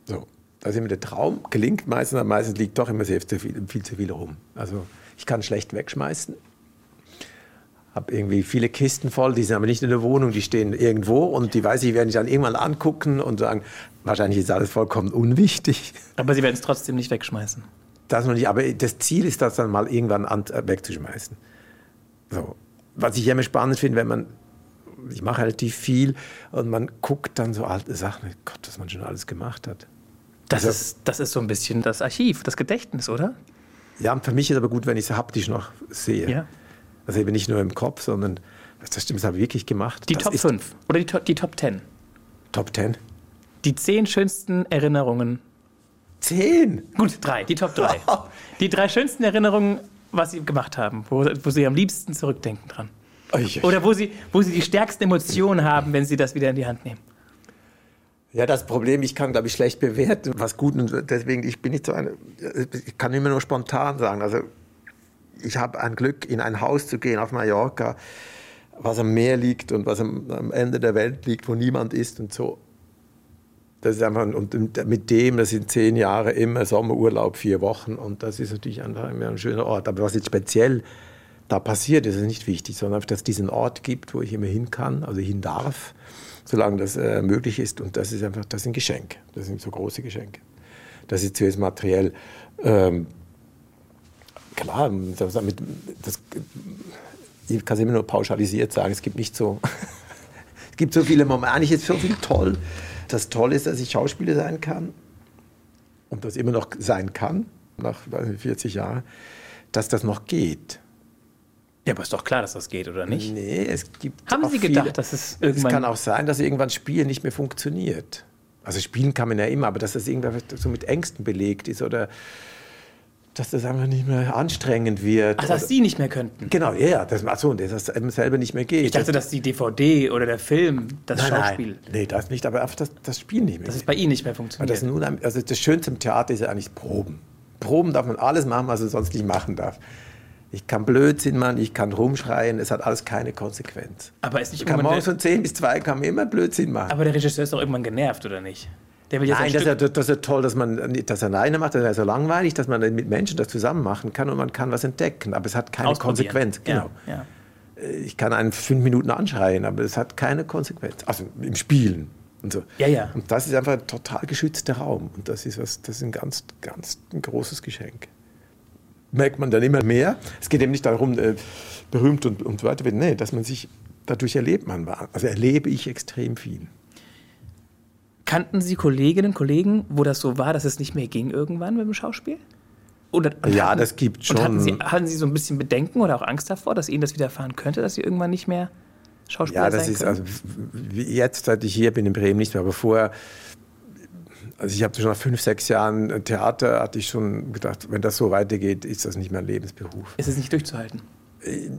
Speaker 2: So, ist immer der Traum. Gelingt meistens, aber meistens liegt doch immer sehr viel, viel zu viel rum. Also ich kann schlecht wegschmeißen. Habe irgendwie viele Kisten voll, die sind aber nicht in der Wohnung, die stehen irgendwo und die weiß ich, werde ich dann irgendwann angucken und sagen, wahrscheinlich ist alles vollkommen unwichtig.
Speaker 1: Aber Sie werden es trotzdem nicht wegschmeißen.
Speaker 2: Das noch nicht, aber das Ziel ist, das dann mal irgendwann an, äh, wegzuschmeißen. So. Was ich immer spannend finde, wenn man, ich mache relativ viel und man guckt dann so alte Sachen, Gott, was man schon alles gemacht hat.
Speaker 1: Das, also, ist, das ist so ein bisschen das Archiv, das Gedächtnis, oder?
Speaker 2: Ja, für mich ist es aber gut, wenn ich es haptisch noch sehe. Ja. Also eben nicht nur im Kopf, sondern das stimmt, das habe ich wirklich gemacht.
Speaker 1: Die das Top 5 oder die, die Top 10?
Speaker 2: Top 10?
Speaker 1: Die zehn schönsten Erinnerungen
Speaker 2: Zehn?
Speaker 1: Gut, drei, die Top drei. [laughs] die drei schönsten Erinnerungen, was Sie gemacht haben, wo, wo Sie am liebsten zurückdenken dran. Oder wo Sie, wo Sie die stärksten Emotionen haben, wenn Sie das wieder in die Hand nehmen.
Speaker 2: Ja, das Problem, ich kann, glaube ich, schlecht bewerten, was gut und deswegen, ich bin nicht so eine, ich kann immer nur spontan sagen. Also, ich habe ein Glück, in ein Haus zu gehen auf Mallorca, was am Meer liegt und was am, am Ende der Welt liegt, wo niemand ist und so. Das ist einfach, und mit dem, das sind zehn Jahre immer Sommerurlaub, vier Wochen und das ist natürlich einfach immer ein schöner Ort. Aber was jetzt speziell da passiert, ist nicht wichtig, sondern dass es diesen Ort gibt, wo ich immer hin kann, also hin darf, solange das äh, möglich ist. Und das ist einfach, das sind Geschenke. Das sind so große Geschenke. Das ist zuerst materiell. Ähm, klar, das, das, ich kann es immer nur pauschalisiert sagen, es gibt nicht so, [laughs] es gibt so viele Momente, eigentlich ist so viel toll das Tolle ist, dass ich Schauspieler sein kann und das immer noch sein kann, nach 40 Jahren, dass das noch geht.
Speaker 1: Ja, aber ist doch klar, dass das geht, oder nicht?
Speaker 2: Nee, es gibt.
Speaker 1: Haben Sie gedacht, viele, dass es irgendwann.
Speaker 2: Es kann auch sein, dass irgendwann Spielen nicht mehr funktioniert. Also spielen kann man ja immer, aber dass das irgendwann so mit Ängsten belegt ist oder dass das einfach nicht mehr anstrengend wird.
Speaker 1: Ach, dass Sie nicht mehr könnten?
Speaker 2: Genau, ja, das, ach so, dass das eben selber nicht mehr geht.
Speaker 1: Ich dachte, dass die DVD oder der Film, das nein, Schauspiel.
Speaker 2: Nein, nee, das nicht, aber einfach das, das Spiel nicht mehr.
Speaker 1: Dass es bei Ihnen nicht mehr funktioniert.
Speaker 2: Das, nun, also das Schönste im Theater ist ja eigentlich Proben. Proben darf man alles machen, was man sonst nicht machen darf. Ich kann Blödsinn machen, ich kann rumschreien, es hat alles keine Konsequenz.
Speaker 1: Aber ist nicht
Speaker 2: ich kann morgens von 10 bis 2 kann immer Blödsinn machen.
Speaker 1: Aber der Regisseur ist doch irgendwann genervt, oder nicht?
Speaker 2: Der will jetzt Nein, das ist, ja, das ist toll, dass man das alleine macht. Das ist ja so langweilig, dass man mit Menschen das zusammen machen kann und man kann was entdecken. Aber es hat keine Konsequenz. Genau. Ja, ja. Ich kann einen fünf Minuten anschreien, aber es hat keine Konsequenz. Also im Spielen. Und, so.
Speaker 1: ja, ja.
Speaker 2: und das ist einfach ein total geschützter Raum. Und das ist, was, das ist ein ganz, ganz ein großes Geschenk. Merkt man dann immer mehr. Es geht eben nicht darum, äh, berühmt und, und weiter werden. Nee, dass man sich dadurch erlebt man war. Also erlebe ich extrem viel.
Speaker 1: Kannten Sie Kolleginnen und Kollegen, wo das so war, dass es nicht mehr ging irgendwann mit dem Schauspiel?
Speaker 2: Oder, ja, hatten, das gibt schon.
Speaker 1: Hatten Sie, hatten Sie so ein bisschen Bedenken oder auch Angst davor, dass Ihnen das widerfahren könnte, dass Sie irgendwann nicht mehr Schauspieler
Speaker 2: Ja, das ist also jetzt, seit ich hier bin in Bremen nicht mehr, aber vorher also ich habe schon nach fünf, sechs Jahren Theater, hatte ich schon gedacht, wenn das so weitergeht, ist das nicht mehr ein Lebensberuf.
Speaker 1: Ist es nicht durchzuhalten?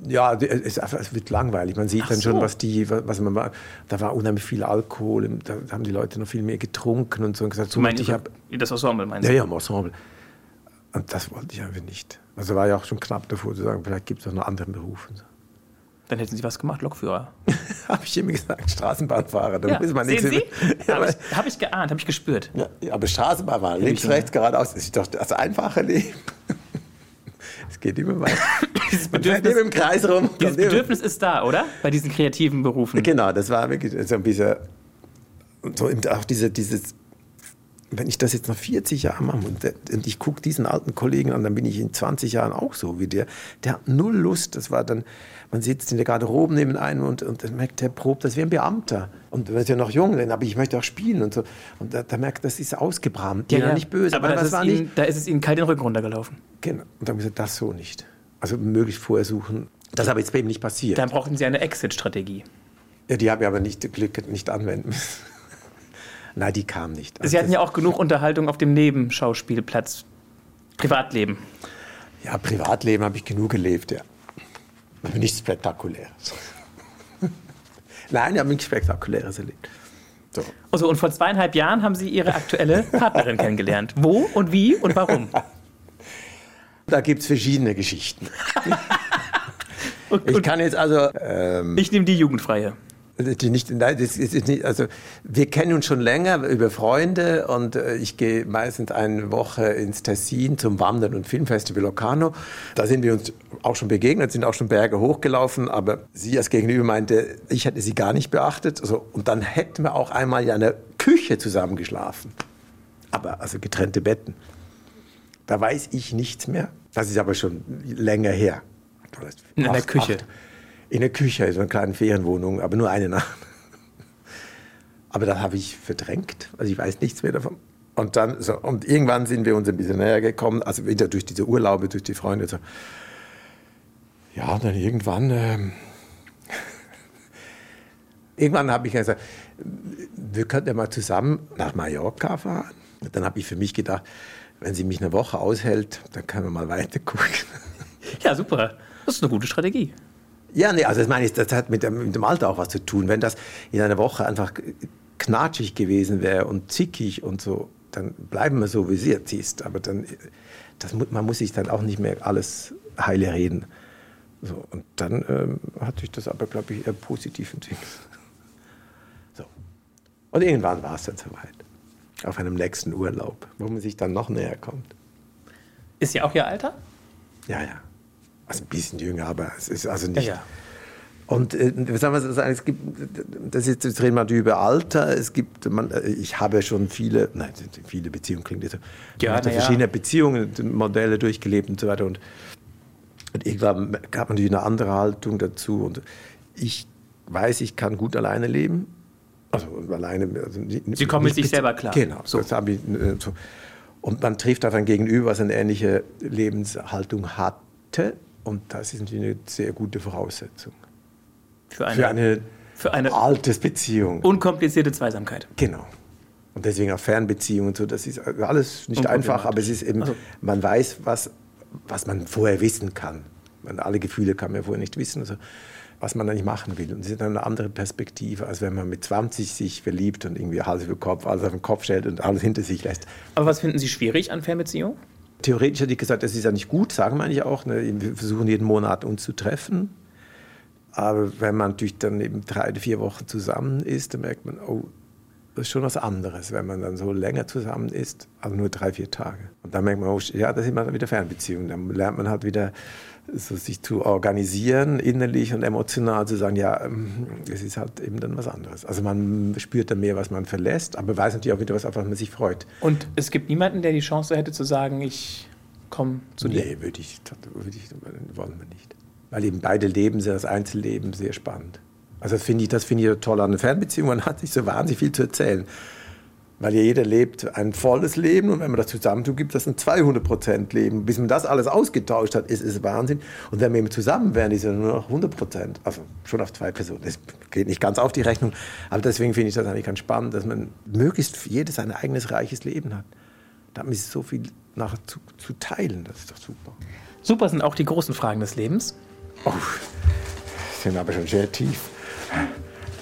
Speaker 2: Ja, es, es, wird langweilig. Man sieht Ach dann schon, so. was die, was man war. Da war unheimlich viel Alkohol, da haben die Leute noch viel mehr getrunken und so und gesagt, so
Speaker 1: meine, ich habe das Ensemble meinst
Speaker 2: du? Ja, ja, im Ensemble. Und das wollte ich einfach nicht. Also war ja auch schon knapp davor zu sagen, vielleicht gibt es auch noch andere Berufe.
Speaker 1: Dann hätten Sie was gemacht, Lokführer. [laughs]
Speaker 2: habe ich immer gesagt, Straßenbahnfahrer. Da
Speaker 1: ja, muss man sehen Sie? Ja, habe ich, hab ich geahnt, habe ich gespürt.
Speaker 2: Ja, aber Straßenbahnfahrer, links, rechts, geradeaus, ist doch das einfache Leben. [laughs] Es geht immer weiter.
Speaker 1: dieses Bedürfnis, im Kreis rum. Dieses Bedürfnis ist da, oder? Bei diesen kreativen Berufen.
Speaker 2: Genau, das war wirklich so ein bisschen, so auch diese, dieses, wenn ich das jetzt nach 40 Jahren mache und, und ich gucke diesen alten Kollegen an, dann bin ich in 20 Jahren auch so wie der. Der hat null Lust. Das war dann, man sitzt in der Garderobe neben einem und, und dann merkt der probt, das wäre ein Beamter. Und er ist ja noch jung, aber ich möchte auch spielen und so. Und da, da merkt das ist ausgebrannt.
Speaker 1: Ja, ja. nicht böse. Aber, aber das war Ihnen, da ist es Ihnen kalt den Rücken runtergelaufen.
Speaker 2: Genau. Und dann habe ich gesagt, das so nicht. Also möglichst vorher suchen. Das ist aber jetzt bei ihm nicht passiert.
Speaker 1: Dann brauchen Sie eine Exit-Strategie.
Speaker 2: Ja, die habe ich aber nicht Glück nicht anwenden müssen. Nein, die kam nicht.
Speaker 1: Also Sie hatten ja auch genug Unterhaltung auf dem Nebenschauspielplatz. Privatleben.
Speaker 2: Ja, Privatleben habe ich genug gelebt, ja. Aber nichts Spektakuläres. [laughs] Nein, ich habe nichts Spektakuläres erlebt.
Speaker 1: So. Also, und vor zweieinhalb Jahren haben Sie Ihre aktuelle Partnerin kennengelernt. Wo und wie und warum?
Speaker 2: Da gibt es verschiedene Geschichten. [laughs]
Speaker 1: und, ich kann jetzt also. Ähm, ich nehme die jugendfreie.
Speaker 2: Die nicht, nein, das ist nicht, also wir kennen uns schon länger über Freunde und äh, ich gehe meistens eine Woche ins Tessin zum Wandern und Filmfestival Locarno. Da sind wir uns auch schon begegnet, sind auch schon Berge hochgelaufen, aber sie als Gegenüber meinte, ich hätte sie gar nicht beachtet. Also, und dann hätten wir auch einmal in einer Küche zusammen geschlafen. Aber also getrennte Betten. Da weiß ich nichts mehr. Das ist aber schon länger her.
Speaker 1: In einer Küche. Acht,
Speaker 2: in der Küche, so einer kleinen Ferienwohnung, aber nur eine Nacht. Aber da habe ich verdrängt, also ich weiß nichts mehr davon. Und dann so, und irgendwann sind wir uns ein bisschen näher gekommen, also wieder durch diese Urlaube, durch die Freunde. So. Ja, dann irgendwann, ähm, [laughs] irgendwann habe ich gesagt, wir könnten ja mal zusammen nach Mallorca fahren. Dann habe ich für mich gedacht, wenn sie mich eine Woche aushält, dann können wir mal weiter gucken.
Speaker 1: Ja, super. Das ist eine gute Strategie.
Speaker 2: Ja, nee, also das meine ich, das hat mit dem, mit dem Alter auch was zu tun. Wenn das in einer Woche einfach knatschig gewesen wäre und zickig und so, dann bleiben wir so, wie sie jetzt ist. Aber dann, das, man muss sich dann auch nicht mehr alles heile reden. So, und dann ähm, hat sich das aber, glaube ich, eher positiv entwickelt. [laughs] So. Und irgendwann war es dann soweit. Auf einem nächsten Urlaub, wo man sich dann noch näher kommt.
Speaker 1: Ist sie auch ihr Alter?
Speaker 2: Ja, ja. Also ein bisschen jünger, aber es ist also nicht.
Speaker 1: Ja.
Speaker 2: Und äh, sagen wir sagen, es gibt, das ist, jetzt reden wir über Alter. Es gibt, man, äh, ich habe schon viele, nein, viele Beziehungen klingt jetzt so. Ja, ich verschiedene Beziehungen, Modelle durchgelebt und so weiter. Und, und irgendwann gab man natürlich eine andere Haltung dazu. Und ich weiß, ich kann gut alleine leben. Also alleine. Also
Speaker 1: Sie kommen mit sich selber klar.
Speaker 2: Genau. So. Das habe ich, äh, so. Und man trifft auf ein Gegenüber, was eine ähnliche Lebenshaltung hatte und das ist natürlich eine sehr gute Voraussetzung.
Speaker 1: Für eine, für eine,
Speaker 2: für eine altes Beziehung.
Speaker 1: Unkomplizierte Zweisamkeit.
Speaker 2: Genau. Und deswegen auch Fernbeziehungen und so, das ist alles nicht einfach, aber es ist eben, also. man weiß, was, was man vorher wissen kann. Man, alle Gefühle kann man vorher nicht wissen, also, was man eigentlich machen will. Und es ist eine andere Perspektive, als wenn man mit 20 sich verliebt und irgendwie Hals über Kopf, alles auf den Kopf stellt und alles hinter sich lässt.
Speaker 1: Aber was finden Sie schwierig an Fernbeziehungen?
Speaker 2: Theoretisch hätte ich gesagt, das ist ja nicht gut, sagen wir eigentlich auch. Ne? Wir versuchen jeden Monat uns zu treffen. Aber wenn man natürlich dann eben drei oder vier Wochen zusammen ist, dann merkt man, oh, das ist schon was anderes, wenn man dann so länger zusammen ist, also nur drei, vier Tage. Und dann merkt man, oh, ja, da sind dann wieder Fernbeziehungen. Dann lernt man halt wieder so sich zu organisieren, innerlich und emotional zu sagen, ja, ähm, es ist halt eben dann was anderes. Also man spürt dann mehr, was man verlässt, aber weiß natürlich auch wieder, was, auf was man sich freut.
Speaker 1: Und es gibt niemanden, der die Chance hätte zu sagen, ich komme zu dir?
Speaker 2: Nee, würde ich, würde ich, wollen wir nicht. Weil eben beide Leben, das Einzelleben, sehr spannend. Also das finde ich, das finde ich toll an einer Fernbeziehung. Man hat sich so wahnsinnig viel zu erzählen. Weil ja jeder lebt ein volles Leben und wenn man das zusammentut, gibt das ein 200% Leben. Bis man das alles ausgetauscht hat, ist es Wahnsinn. Und wenn wir eben zusammen wären, ist es nur noch 100% Also schon auf zwei Personen. Das geht nicht ganz auf die Rechnung. Aber deswegen finde ich das eigentlich ganz spannend, dass man möglichst jedes sein eigenes reiches Leben hat. Da ist so viel nachher zu, zu teilen. Das ist doch super.
Speaker 1: Super sind auch die großen Fragen des Lebens.
Speaker 2: Oh, sind aber schon sehr tief.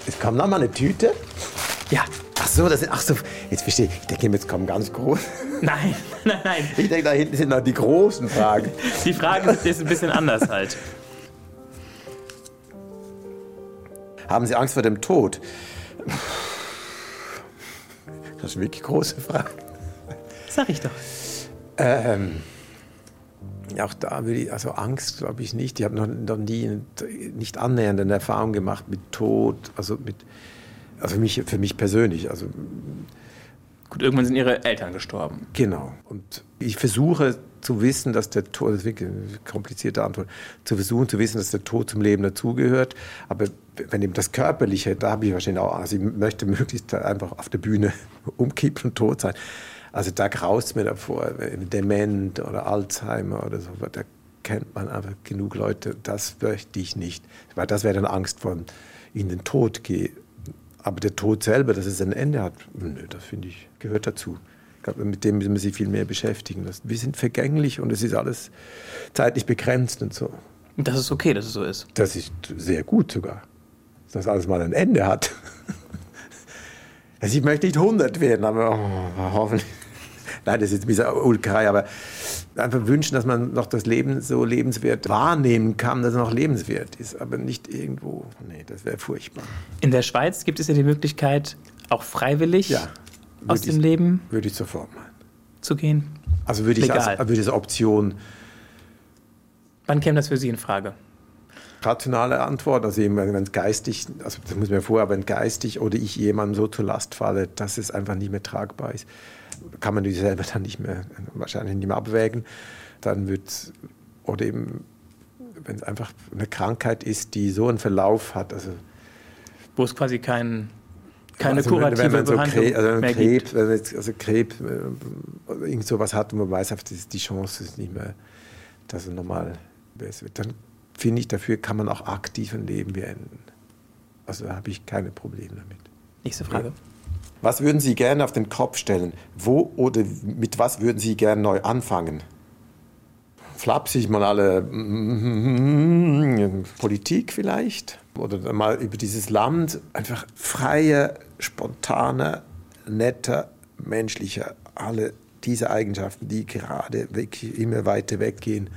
Speaker 2: Es kam noch mal eine Tüte.
Speaker 1: Ja.
Speaker 2: Ach so, das sind, ach so, jetzt verstehe ich. Ich denke, jetzt kommen ganz groß.
Speaker 1: Nein, [laughs] nein, nein.
Speaker 2: Ich denke, da hinten sind noch die großen Fragen.
Speaker 1: Die Frage ist ein bisschen anders halt.
Speaker 2: Haben Sie Angst vor dem Tod? Das ist wirklich große Frage.
Speaker 1: Sag ich doch.
Speaker 2: Ähm, auch da würde ich, also Angst glaube ich nicht. Ich habe noch, noch nie, nicht annähernd eine Erfahrung gemacht mit Tod, also mit also für mich, für mich persönlich. Also
Speaker 1: Gut, irgendwann sind Ihre Eltern gestorben.
Speaker 2: Genau. Und ich versuche zu wissen, dass der Tod, das ist wirklich eine komplizierte Antwort, zu versuchen zu wissen, dass der Tod zum Leben dazugehört. Aber wenn eben das Körperliche, da habe ich wahrscheinlich auch, also ich möchte möglichst einfach auf der Bühne [laughs] umkippen und tot sein. Also da graust mir davor, Dement oder Alzheimer oder so, da kennt man einfach genug Leute, das möchte ich nicht. Weil das wäre dann Angst von in den Tod gehen Aber der Tod selber, dass es ein Ende hat, nö, das finde ich, gehört dazu. Ich glaube, mit dem müssen wir sich viel mehr beschäftigen. Das, wir sind vergänglich und es ist alles zeitlich begrenzt und so.
Speaker 1: Und das ist okay, dass es so ist.
Speaker 2: Das ist sehr gut sogar, dass alles mal ein Ende hat. [laughs] Also ich möchte nicht 100 werden, aber oh, hoffentlich. Nein, das ist jetzt ein bisschen Ulkerei, aber einfach wünschen, dass man noch das Leben so lebenswert wahrnehmen kann, dass es noch lebenswert ist, aber nicht irgendwo. Nee, das wäre furchtbar.
Speaker 1: In der Schweiz gibt es ja die Möglichkeit, auch freiwillig
Speaker 2: Ja,
Speaker 1: aus dem
Speaker 2: ich-
Speaker 1: Leben
Speaker 2: Würde ich sofort machen.
Speaker 1: zu gehen.
Speaker 2: Also würde ich als, würde ich als Option
Speaker 1: Wann käme das für Sie in Frage?
Speaker 2: rationale Antwort, also eben, wenn es geistig, also das muss man vorher, wenn geistig oder ich jemandem so zur Last falle, dass es einfach nicht mehr tragbar ist, kann man sich selber dann nicht mehr, wahrscheinlich nicht mehr abwägen, dann wird oder eben, wenn es einfach eine Krankheit ist, die so einen Verlauf hat, also
Speaker 1: Wo es quasi kein, keine
Speaker 2: also wenn-
Speaker 1: kurative
Speaker 2: wenn man so
Speaker 1: Behandlung
Speaker 2: Krebs, also
Speaker 1: mehr
Speaker 2: Krebs,
Speaker 1: gibt.
Speaker 2: wenn man jetzt, also Krebs, oder irgend sowas hat und man weiß, dass die Chance ist nicht mehr, dass es normal besser wird, dann finde ich, dafür kann man auch aktiv ein Leben beenden. Also da habe ich keine Probleme damit.
Speaker 1: Nächste Frage.
Speaker 2: Was würden Sie gerne auf den Kopf stellen? Wo oder mit was würden Sie gerne neu anfangen? Flapsig mal alle [laughs] Politik vielleicht? Oder mal über dieses Land einfach freier, spontaner, netter, menschlicher. Alle diese Eigenschaften, die gerade wirklich immer weiter weggehen,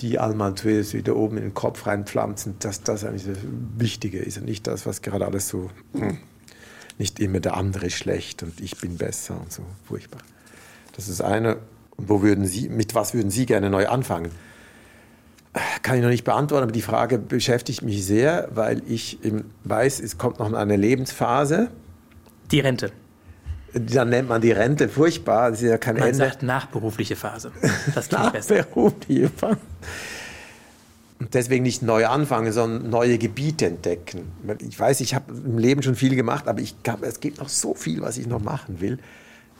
Speaker 2: die zuerst wieder oben in den Kopf reinpflanzen, dass das eigentlich das Wichtige ist und nicht das, was gerade alles so hm, nicht immer der andere ist schlecht und ich bin besser und so furchtbar. Das ist eine. Und wo würden Sie, mit was würden Sie gerne neu anfangen? Kann ich noch nicht beantworten, aber die Frage beschäftigt mich sehr, weil ich weiß, es kommt noch eine Lebensphase.
Speaker 1: Die Rente.
Speaker 2: Dann nennt man die Rente furchtbar, das ist ja kein
Speaker 1: Man
Speaker 2: Ende.
Speaker 1: sagt nachberufliche Phase. Das klingt [laughs] besser.
Speaker 2: Nachberufliche Phase. Deswegen nicht neu anfangen, sondern neue Gebiete entdecken. Ich weiß, ich habe im Leben schon viel gemacht, aber ich glaube, es gibt noch so viel, was ich noch machen will.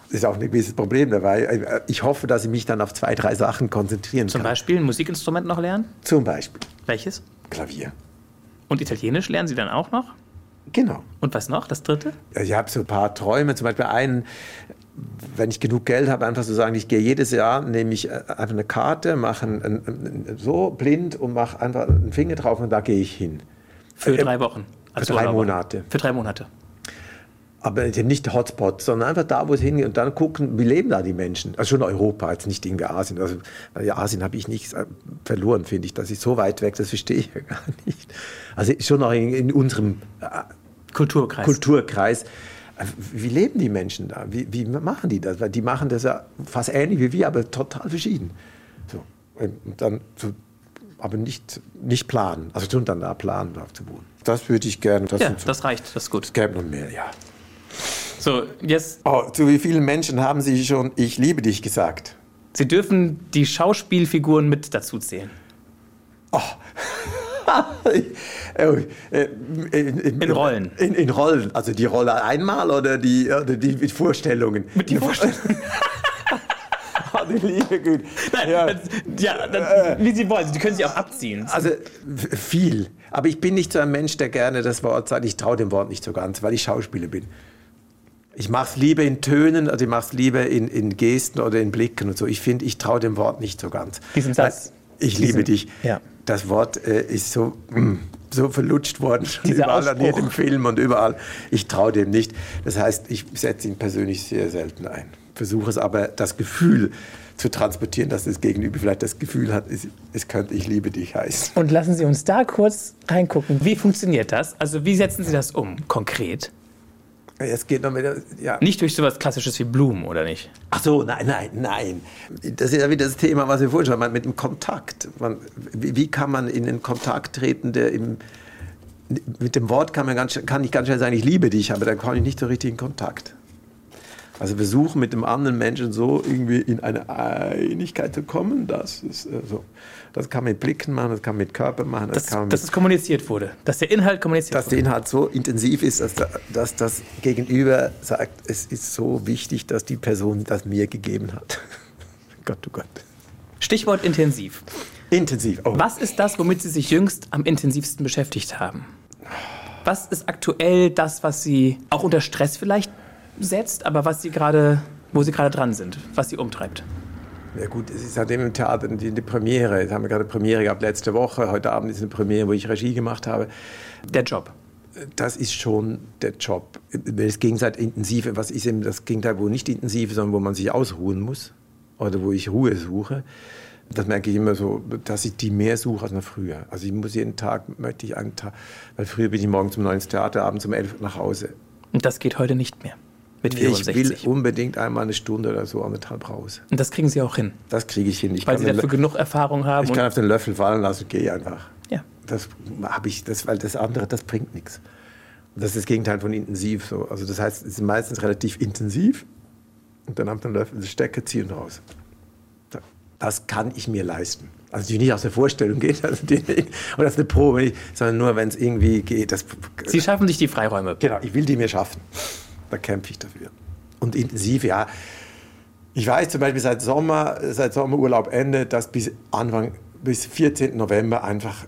Speaker 2: Das ist auch ein gewisses Problem dabei. Ich hoffe, dass ich mich dann auf zwei, drei Sachen konzentrieren
Speaker 1: Zum
Speaker 2: kann.
Speaker 1: Beispiel ein Musikinstrument noch lernen?
Speaker 2: Zum Beispiel
Speaker 1: Welches?
Speaker 2: Klavier.
Speaker 1: Und Italienisch lernen Sie dann auch noch?
Speaker 2: Genau.
Speaker 1: Und was noch? Das dritte?
Speaker 2: Ich habe so ein paar Träume, zum Beispiel einen, wenn ich genug Geld habe, einfach so sagen, ich gehe jedes Jahr, nehme ich äh, einfach eine Karte, mache ein, ein, ein, so blind und mache einfach einen Finger drauf und da gehe ich hin.
Speaker 1: Für
Speaker 2: Äh,
Speaker 1: drei Wochen.
Speaker 2: für drei
Speaker 1: Urlauber.
Speaker 2: Monate.
Speaker 1: Für drei Monate.
Speaker 2: Aber nicht Hotspot, sondern einfach da, wo es hingeht und dann gucken, wie leben da die Menschen. Also schon Europa, jetzt nicht irgendwie Asien. Also ja, Asien habe ich nichts äh, verloren, finde ich. Das ist so weit weg, das verstehe ich [laughs] ja gar nicht. Also schon noch in, in unserem äh,
Speaker 1: Kulturkreis.
Speaker 2: Kulturkreis. Wie leben die Menschen da? Wie, wie machen die das? Weil die machen das ja fast ähnlich wie wir, aber total verschieden. So. Und dann so, aber nicht, nicht planen. Also schon dann da planen, da zu wohnen. Das würde ich gerne. Das
Speaker 1: ja,
Speaker 2: so,
Speaker 1: das reicht. Das ist gut.
Speaker 2: es gäbe noch mehr, ja.
Speaker 1: So, jetzt,
Speaker 2: Oh, zu wie vielen Menschen haben Sie schon Ich liebe dich gesagt?
Speaker 1: Sie dürfen die Schauspielfiguren mit dazu zählen.
Speaker 2: Oh, [laughs] in, [laughs]
Speaker 1: In Rollen.
Speaker 2: In, in Rollen. Also die Rolle einmal oder die, oder die Vorstellungen?
Speaker 1: Mit die Vorstellungen. [laughs]
Speaker 2: Oh, die liebe Güte.
Speaker 1: Nein,
Speaker 2: Ja.
Speaker 1: das, ja, das, wie Sie wollen. Sie können sie auch abziehen.
Speaker 2: Also viel. Aber ich bin nicht so ein Mensch, der gerne das Wort sagt. Ich traue dem Wort nicht so ganz, weil ich Schauspieler bin. Ich mache es lieber in Tönen, also ich mache es lieber in, in Gesten oder in Blicken und so. Ich finde, ich traue dem Wort nicht so ganz.
Speaker 1: Diesen Satz.
Speaker 2: Ich liebe dich.
Speaker 1: ja.
Speaker 2: Das Wort äh, ist so, mm, so verlutscht worden, schon
Speaker 1: Dieser
Speaker 2: überall an
Speaker 1: Ausspruch.
Speaker 2: jedem Film und überall. Ich traue dem nicht. Das heißt, ich setze ihn persönlich sehr selten ein. Versuche es aber, das Gefühl zu transportieren, dass das Gegenüber vielleicht das Gefühl hat, es, es könnte ich liebe dich heißen.
Speaker 1: Und lassen Sie uns da kurz reingucken. Wie funktioniert das? Also wie setzen Sie das um, konkret?
Speaker 2: Es geht noch mit, ja.
Speaker 1: Nicht durch sowas Klassisches wie Blumen, oder nicht?
Speaker 2: Ach so, nein, nein, nein. Das ist ja wieder das Thema, was wir vorhin schon haben, mit dem Kontakt. Man, wie, kann man in den Kontakt treten, der im, mit dem Wort kann, man ganz, kann ich ganz schnell sagen, ich liebe dich, aber dann komme ich nicht so richtig in Kontakt. Also versuchen mit dem anderen Menschen so irgendwie in eine Einigkeit zu kommen, das ist äh, so. Das kann man mit Blicken machen, das kann man mit Körper machen, das,
Speaker 1: Dass,
Speaker 2: kann man
Speaker 1: dass es kommuniziert wurde. Dass der Inhalt kommuniziert
Speaker 2: dass
Speaker 1: wurde.
Speaker 2: der Inhalt so intensiv ist, dass, da- dass das Gegenüber sagt, es ist so wichtig, dass die Person das mir gegeben hat. [laughs] Gott, oh Gott.
Speaker 1: Stichwort intensiv.
Speaker 2: Intensiv. Oh.
Speaker 1: Was ist das, womit Sie sich jüngst am intensivsten beschäftigt haben? Was ist aktuell das, was Sie auch unter Stress vielleicht setzt, aber was Sie gerade, wo Sie gerade dran sind, was Sie umtreibt?
Speaker 2: Ja gut, es ist halt im Theater die, die Premiere. Jetzt haben wir gerade eine Premiere gehabt letzte Woche. Heute Abend ist eine Premiere, wo ich Regie gemacht habe.
Speaker 1: Der Job.
Speaker 2: Das ist schon der Job. Das Gegenteil intensive, was ist eben das Gegenteil, wo nicht intensiv, sondern wo man sich ausruhen muss oder wo ich Ruhe suche. Das merke ich immer so, dass ich die mehr suche als noch früher. Also ich muss jeden Tag, möchte ich einen Tag, weil früher bin ich morgens um neun ins Theater, abends um elf nach Hause.
Speaker 1: Und das geht heute nicht mehr. Mit
Speaker 2: Ich
Speaker 1: 64.
Speaker 2: will unbedingt einmal eine Stunde oder so anderthalb raus.
Speaker 1: Und das kriegen Sie auch hin,
Speaker 2: Das kriege ich hin. Ich
Speaker 1: weil Sie dafür genug Erfahrung haben.
Speaker 2: ich kann auf den Löffel fallen lassen und gehe einfach.
Speaker 1: ja.
Speaker 2: Das habe ich, das, weil das andere, das bringt nichts. Und das ist das Gegenteil von intensiv. So. Also das heißt, es ist meistens relativ intensiv und dann am den Löffel den Stecker ziehen raus. Da- Das kann ich mir leisten. Also die nicht aus der Vorstellung geht, also [laughs] die, oder aus der Probe nicht, sondern nur, wenn es irgendwie geht. Das,
Speaker 1: Sie schaffen sich die Freiräume.
Speaker 2: Genau, ich will die mir schaffen. Da kämpfe ich dafür. Und intensiv, ja. Ich weiß zum Beispiel seit Sommer, seit Sommerurlaub Ende, dass bis Anfang, bis 14. November einfach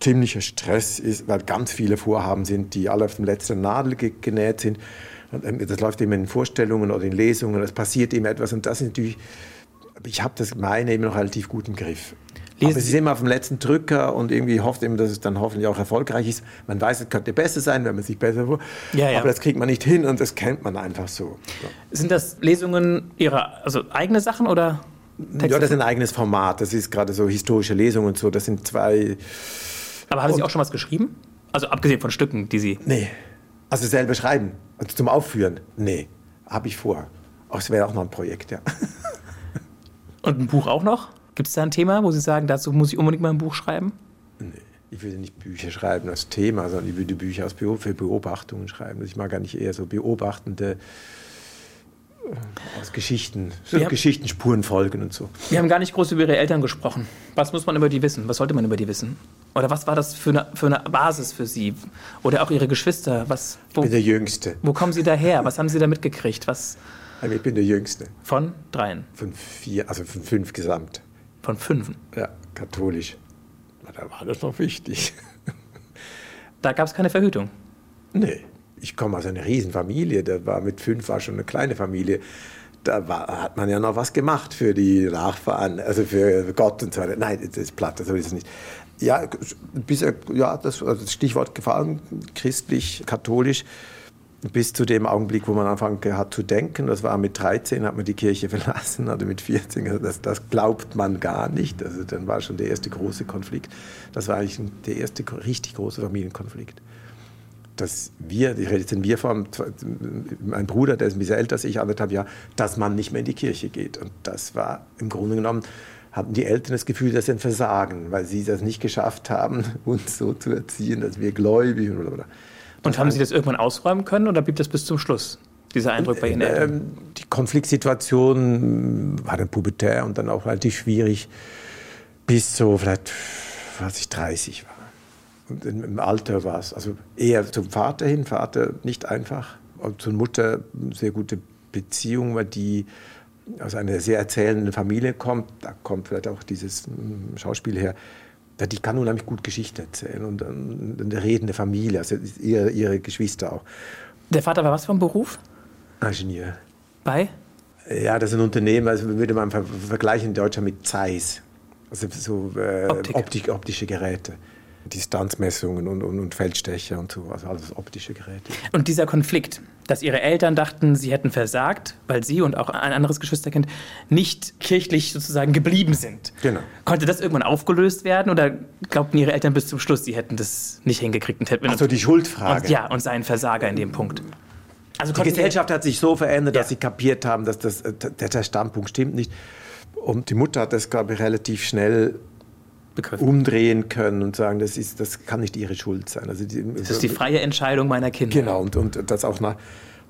Speaker 2: ziemlicher Stress ist, weil ganz viele Vorhaben sind, die alle auf dem letzten Nadel ge genäht sind. Ähm, das läuft immer in Vorstellungen oder in Lesungen, es passiert immer etwas und das ist natürlich, ich habe das meine eben noch relativ gut im Griff.
Speaker 1: Lesen
Speaker 2: Aber ist
Speaker 1: Sie-
Speaker 2: immer auf dem letzten Drücker und irgendwie hofft immer, dass es dann hoffentlich auch erfolgreich ist. Man weiß, es könnte besser sein, wenn man sich besser vor.
Speaker 1: Ja, ja.
Speaker 2: Aber das kriegt man nicht hin und das kennt man einfach so. so.
Speaker 1: Sind das Lesungen Ihrer, also eigene Sachen oder Texte?
Speaker 2: Ja, das ist ein eigenes Format. Das ist gerade so historische Lesungen und so. Das sind zwei.
Speaker 1: Aber haben Sie auch schon was geschrieben? Also abgesehen von Stücken, die Sie.
Speaker 2: Nee. Also selber schreiben. Also zum Aufführen. Nee. Habe ich vor. Auch es wäre auch noch ein Projekt, ja.
Speaker 1: Und ein Buch auch noch? Gibt es da ein Thema, wo Sie sagen, dazu muss ich unbedingt mal ein Buch schreiben?
Speaker 2: Ich würde nicht Bücher schreiben als Thema, sondern ich würde Bücher aus Beo- für Beobachtungen schreiben. Also Ich mag gar nicht eher so beobachtende äh, aus Geschichten, so
Speaker 1: Wir haben-
Speaker 2: Geschichten, Spuren folgen und so.
Speaker 1: Wir haben gar nicht groß über Ihre Eltern gesprochen. Was muss man über die wissen? Was sollte man über die wissen? Oder was war das für eine, für eine Basis für Sie? Oder auch Ihre Geschwister? Was, wo,
Speaker 2: Ich bin der Jüngste.
Speaker 1: wo kommen Sie daher? Was haben Sie da mitgekriegt? Was
Speaker 2: Also Ich bin der Jüngste.
Speaker 1: von dreien?
Speaker 2: Von vier, also von fünf gesamt.
Speaker 1: Von fünfen?
Speaker 2: Ja, katholisch. Da war das noch wichtig.
Speaker 1: Da gab es keine Verhütung.
Speaker 2: Nee, ich komme aus einer Riesenfamilie. Da war mit fünf war schon eine kleine Familie. Da war, hat man ja noch was gemacht für die Nachfahren, also für Gott und so weiter. Nein, das ist platt, so ist es nicht. Ja, bisher, ja, das, also das Stichwort gefallen, christlich, katholisch, bis zu dem Augenblick, wo man anfangen hat zu denken. Das war mit 13, hat man die Kirche [laughs] verlassen, oder mit 14. Also das, das glaubt man gar nicht. Also dann war schon der erste große Konflikt. Das war eigentlich der erste richtig große Familienkonflikt dass wir, ich rede jetzt in wir Form, mein Bruder, der ist ein bisschen älter als ich, anderthalb Jahre, dass man nicht mehr in die Kirche geht. Und das war im Grunde genommen, hatten die Eltern das Gefühl, dass sie ein Versagen, weil sie das nicht geschafft haben, [laughs] uns so zu erziehen, dass wir gläubig sind. Oder, oder.
Speaker 1: Und haben Sie das irgendwann ausräumen können oder blieb das bis zum Schluss? Dieser Eindruck bei Eltern?
Speaker 2: Ähm, die Konfliktsituation war dann pubertär und dann auch relativ schwierig, bis so vielleicht, als ich 30 war. Und im Alter war es, also eher zum Vater hin, Vater nicht einfach, und zur Mutter sehr gute Beziehung, weil die aus einer sehr erzählenden Familie kommt. Da kommt vielleicht auch dieses mm, Schauspiel her. Die kann unheimlich gut Geschichte erzählen und, und eine redende Familie, also ihre, ihre Geschwister auch.
Speaker 1: Der Vater war was für ein Beruf?
Speaker 2: Ingenieur.
Speaker 1: Bei?
Speaker 2: Ja, das ist ein Unternehmen, also würde man ver vergleichen in Deutschland mit Zeiss. Also so äh,
Speaker 1: Optik.
Speaker 2: Optik, optische Geräte. Distanzmessungen und, und, und Feldstecher und so, also alles optische Geräte.
Speaker 1: Und dieser Konflikt, dass Ihre Eltern dachten, Sie hätten versagt, weil Sie und auch ein anderes Geschwisterkind nicht kirchlich sozusagen geblieben sind.
Speaker 2: Genau.
Speaker 1: Konnte das irgendwann aufgelöst werden oder glaubten Ihre Eltern bis zum Schluss, Sie hätten das nicht hingekriegt und hätten
Speaker 2: Also die Schuldfrage.
Speaker 1: und, ja, und seien Versager in dem Punkt? Also
Speaker 2: Die Gesellschaft hat sich so verändert, dass
Speaker 1: Ja.
Speaker 2: sie kapiert haben, dass das, äh, der, der Standpunkt stimmt nicht. Und die Mutter hat das, glaube ich, relativ schnell
Speaker 1: begriffen.
Speaker 2: umdrehen können und sagen, das, ist, das kann nicht ihre Schuld sein. Also die,
Speaker 1: Das ist die freie Entscheidung meiner Kinder.
Speaker 2: Genau, und, und das auch nach.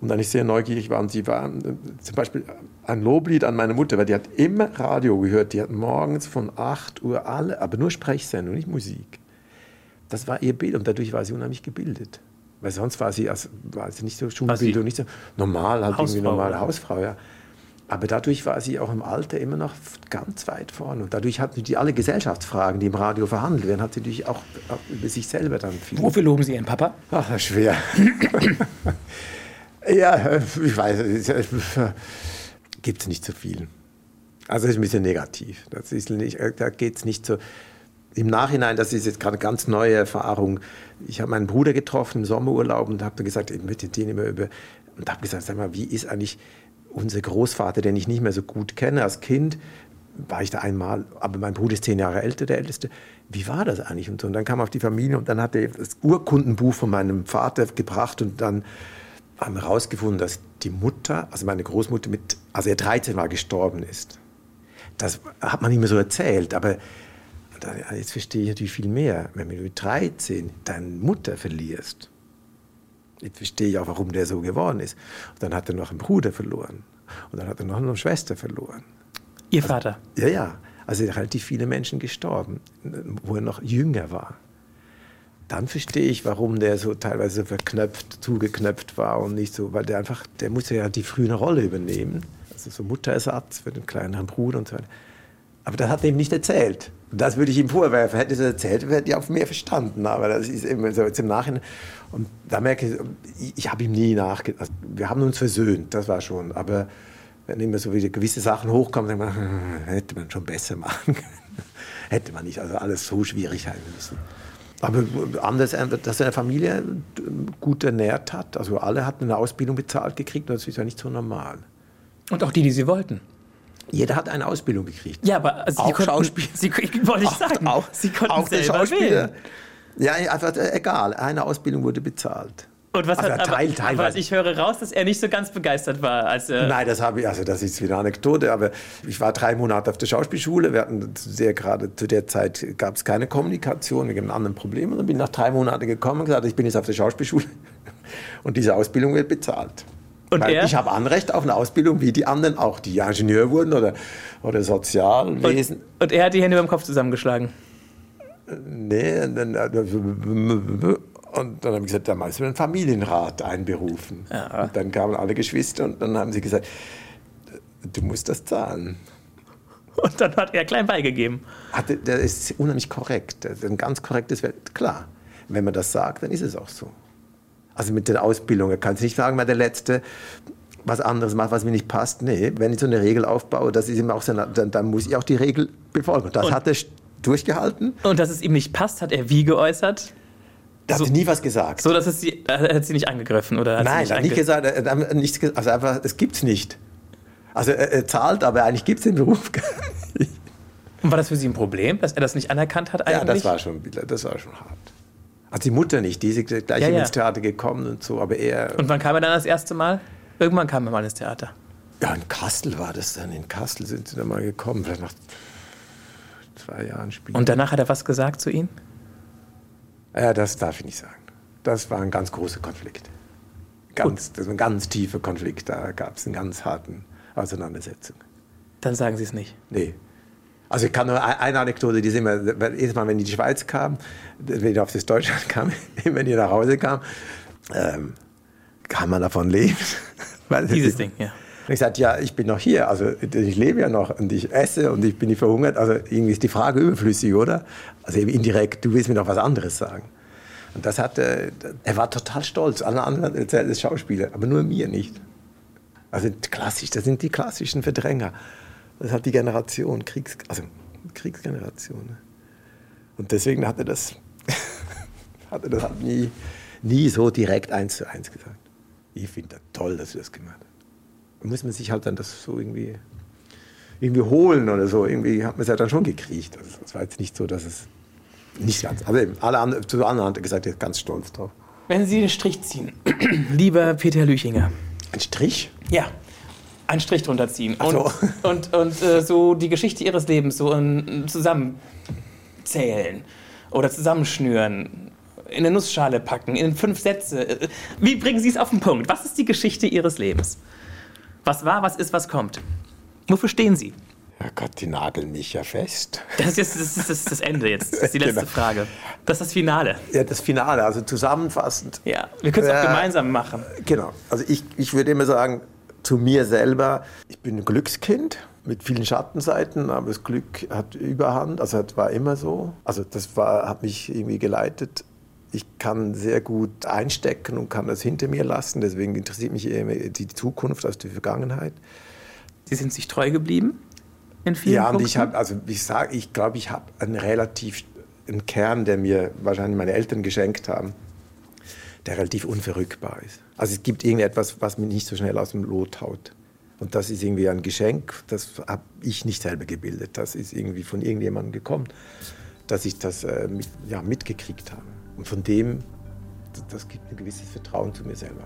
Speaker 2: Und dann ich sehr neugierig war, und sie war äh, zum Beispiel ein Loblied an meine Mutter, weil die hat immer Radio gehört. Die hat morgens von 8 Uhr alle, aber nur Sprechsendung, nicht Musik. Das war ihr Bild und dadurch war sie unheimlich gebildet. Weil sonst war sie, also, war sie nicht so Schulbildung, nicht so normal, halt irgendwie
Speaker 1: Hausfrau,
Speaker 2: normale
Speaker 1: oder?
Speaker 2: Hausfrau, ja. Aber dadurch war sie auch im Alter immer noch ganz weit vorne. Und dadurch hatten die alle Gesellschaftsfragen, die im Radio verhandelt werden, hat sie natürlich auch, auch über sich selber dann viel.
Speaker 1: Wofür loben Sie Ihren Papa?
Speaker 2: Ach, das ist schwer. [laughs] ja, ich weiß, gibt es nicht so viel. Also es ist ein bisschen negativ. Das ist nicht, da geht es nicht so. Im Nachhinein, das ist jetzt gerade eine ganz neue Erfahrung. Ich habe meinen Bruder getroffen im Sommerurlaub und habe gesagt, ich möchte den immer über und habe gesagt, sag mal, wie ist eigentlich unser Großvater, den ich nicht mehr so gut kenne als Kind, war ich da einmal, aber mein Bruder ist zehn Jahre älter, der Älteste. Wie war das eigentlich? Und, so, und dann kam auf die Familie und dann hat er das Urkundenbuch von meinem Vater gebracht und dann haben wir herausgefunden, dass die Mutter, also meine Großmutter, mit, als er 13 war, gestorben ist. Das hat man nicht mehr so erzählt, aber jetzt verstehe ich natürlich viel mehr. Wenn du mit 13 deine Mutter verlierst, jetzt verstehe ich auch, warum der so geworden ist. Und dann hat er noch einen Bruder verloren. Und dann hat er noch eine Schwester verloren.
Speaker 1: Ihr also, Vater?
Speaker 2: Ja, ja. Also relativ viele Menschen gestorben, wo er noch jünger war. Dann verstehe ich, warum der so teilweise verknöpft, zugeknöpft war und nicht so, weil der einfach, der musste ja die frühe Rolle übernehmen. Also so Mutterersatz für den kleineren Bruder und so weiter. Aber das hat er ihm nicht erzählt. Das würde ich ihm vorwerfen. Hätte er es erzählt, hätte ich auch mehr verstanden. Aber das ist immer so jetzt im Nachhinein. Und da merke ich, ich habe ihm nie nachgedacht. Also wir haben uns versöhnt, das war schon. Aber wenn immer so wieder gewisse Sachen hochkommen, dann man, hm, [laughs] hätte man schon besser machen können. [laughs] hätte man nicht. Also alles so schwierig haben müssen. Aber anders, dass er eine Familie gut ernährt hat. Also alle hatten eine Ausbildung bezahlt gekriegt. Das ist ja nicht so normal.
Speaker 1: Und auch die, die sie wollten.
Speaker 2: Jeder hat eine Ausbildung gekriegt.
Speaker 1: Ja, aber
Speaker 2: Sie auch konnten, Schauspieler.
Speaker 1: Sie, wollte ich sagen.
Speaker 2: Auch, Sie konnten auch selber Schauspieler. Wählen. Ja, einfach äh, egal. Eine Ausbildung wurde bezahlt.
Speaker 1: Und was also hat, aber, Teil, Teil, aber ich höre raus, dass er nicht so ganz begeistert war. Als,
Speaker 2: äh Nein, das habe ich, also das ist wieder eine Anekdote, aber ich war drei Monate auf der Schauspielschule. Wir hatten sehr gerade zu der Zeit gab es keine Kommunikation wegen einem anderen Problem. Und dann bin ich nach drei Monaten gekommen und gesagt, ich bin jetzt auf der Schauspielschule [laughs] und diese Ausbildung wird bezahlt. Und Weil er? Ich habe Anrecht auf eine Ausbildung wie die anderen auch, die Ingenieur wurden oder, oder Sozialwesen.
Speaker 1: Und, und er hat die Hände beim Kopf zusammengeschlagen.
Speaker 2: Nee, und dann, und dann habe ich gesagt, da müssen wir einen Familienrat einberufen. Ja. Und dann kamen alle Geschwister und dann haben sie gesagt, du musst das zahlen.
Speaker 1: Und dann hat er klein beigegeben.
Speaker 2: Hatte, der ist unheimlich korrekt. Ein ganz korrektes Welt. Klar, wenn man das sagt, dann ist es auch so. Also mit der Ausbildung. Er kann es nicht sagen, weil der Letzte was anderes macht, was mir nicht passt. Nee, wenn ich so eine Regel aufbaue, das ist ihm auch so, dann, dann muss ich auch die Regel befolgen. Das und, hat er durchgehalten.
Speaker 1: Und dass es ihm nicht passt, hat er wie geäußert?
Speaker 2: Er so, hat nie was gesagt.
Speaker 1: So, dass es sie, er hat sie nicht angegriffen oder?
Speaker 2: Nein, er hat nicht gesagt. Er hat nichts, also einfach, es gibt's nicht. Also er, er zahlt, aber eigentlich gibt es den Beruf gar nicht.
Speaker 1: Und war das für Sie ein Problem, dass er das nicht anerkannt hat eigentlich?
Speaker 2: Ja, das war schon, das war schon hart. Also die Mutter nicht, die ist gleich ja, ja. ins Theater gekommen und so, aber er...
Speaker 1: Und wann kam er dann das erste Mal? Irgendwann kam er mal ins Theater.
Speaker 2: Ja, in Kastel war das dann. In Kastel sind sie dann mal gekommen, vielleicht nach zwei Jahren
Speaker 1: Spiel. Und danach hat er was gesagt zu Ihnen?
Speaker 2: Ja, das darf ich nicht sagen. Das war ein ganz großer Konflikt. Ganz, das war ein ganz tiefer Konflikt. Da gab es eine ganz harten Auseinandersetzung.
Speaker 1: Dann sagen Sie es nicht.
Speaker 2: Nee. Also ich kann nur eine Anekdote, die ist immer, jedes Mal, wenn ich in die Schweiz kam, wenn ich auf das Deutschland kam, [laughs] wenn ich nach Hause kam, ähm, kann man davon leben? [laughs]
Speaker 1: Dieses Ding, ja.
Speaker 2: Und ich sagte, ja, ich bin noch hier, also ich lebe ja noch und ich esse und ich bin nicht verhungert. Also irgendwie ist die Frage überflüssig, oder? Also eben indirekt, du willst mir noch was anderes sagen. Und das hat, äh, er war total stolz. Alle anderen erzählen es Schauspieler, aber nur mir nicht. Also klassisch, das sind die klassischen Verdränger. Das hat die Generation, Kriegs, also Kriegsgeneration. Ne? Und deswegen hat [laughs] er das, hat er das halt nie, nie so direkt eins zu eins gesagt. Ich finde das toll, dass du das gemacht hast muss man sich halt dann das so irgendwie, irgendwie holen oder so. Irgendwie hat man es ja dann schon gekriegt. Also es war jetzt nicht so, dass es nicht ganz. Aber eben, alle anderen, zu anderen hat er gesagt, er ist ganz stolz drauf.
Speaker 1: Wenn Sie den Strich ziehen, [clears throat] lieber Peter Lüchinger.
Speaker 2: Ein Strich?
Speaker 1: Ja. Einen Strich drunter ziehen. Und, so. und, und äh, so die Geschichte Ihres Lebens so in, zusammenzählen oder zusammenschnüren in eine Nussschale packen, in fünf Sätze. Wie bringen Sie es auf den Punkt? Was ist die Geschichte Ihres Lebens? Was war, was ist, was kommt? Wofür stehen Sie?
Speaker 2: Ja Gott, die nageln mich ja fest.
Speaker 1: Das ist, das ist, das ist das Ende jetzt. Das ist die letzte genau. Frage. Das ist das Finale.
Speaker 2: Ja, das Finale, also zusammenfassend.
Speaker 1: Ja, wir können es auch gemeinsam machen.
Speaker 2: Genau. Also ich, ich würde immer sagen, zu mir selber. Ich bin ein Glückskind mit vielen Schattenseiten, aber das Glück hat Überhand. Also das war immer so. Also das war, hat mich irgendwie geleitet. Ich kann sehr gut einstecken und kann das hinter mir lassen. Deswegen interessiert mich eher die Zukunft als die Vergangenheit.
Speaker 1: Sie sind sich treu geblieben in vielen
Speaker 2: Ja, und
Speaker 1: Punkten?
Speaker 2: ich habe, also ich sage, ich glaube, ich habe einen relativ einen Kern, der mir wahrscheinlich meine Eltern geschenkt haben, der relativ unverrückbar ist. Also es gibt irgendetwas, was mich nicht so schnell aus dem Lot haut. Und das ist irgendwie ein Geschenk, das habe ich nicht selber gebildet. Das ist irgendwie von irgendjemandem gekommen, dass ich das äh, mit, ja, mitgekriegt habe. Und von dem, das, gibt ein gewisses Vertrauen zu mir selber.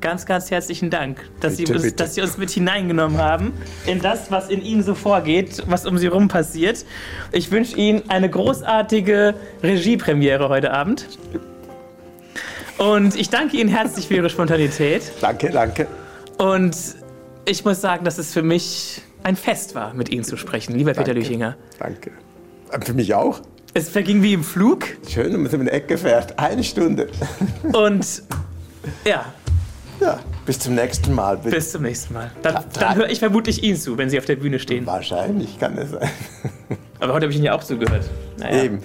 Speaker 1: Ganz, ganz herzlichen Dank, dass,
Speaker 2: Bitte,
Speaker 1: Sie, uns,
Speaker 2: bitte.
Speaker 1: dass Sie uns mit hineingenommen haben in das, was in Ihnen so vorgeht, was um Sie rum passiert. Ich wünsche Ihnen eine großartige Regiepremiere heute Abend. Und ich danke Ihnen herzlich für Ihre Spontanität.
Speaker 2: Danke, danke.
Speaker 1: Und ich muss sagen, dass es für mich ein Fest war, mit Ihnen zu sprechen, lieber Peter
Speaker 2: danke.
Speaker 1: Lüchinger.
Speaker 2: Danke. Äh, Für mich auch.
Speaker 1: Es verging wie im Flug.
Speaker 2: Schön, wenn man so in die Ecke fährt. Eine Stunde.
Speaker 1: Und ja,
Speaker 2: Ja, bis zum nächsten Mal. bitte.
Speaker 1: bis zum nächsten Mal. Dann, dann höre ich vermutlich Ihnen zu, wenn Sie auf der Bühne stehen.
Speaker 2: Wahrscheinlich kann es sein.
Speaker 1: Aber heute habe ich Ihnen ja auch zugehört. Naja.
Speaker 2: Eben.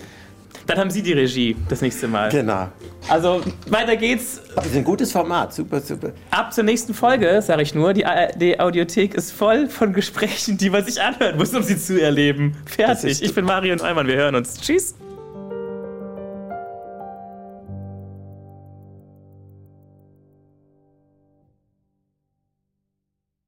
Speaker 1: Dann haben Sie die Regie das nächste Mal.
Speaker 2: Genau.
Speaker 1: Also weiter geht's.
Speaker 2: Es ist ein gutes Format. Super, super.
Speaker 1: Ab zur nächsten Folge, sage ich nur. Die ARD-Audiothek ist voll von Gesprächen, die man sich anhören muss, um sie zu erleben.
Speaker 2: Das
Speaker 1: Fertig. Ich bin Marion Neumann. Wir hören uns. Tschüss.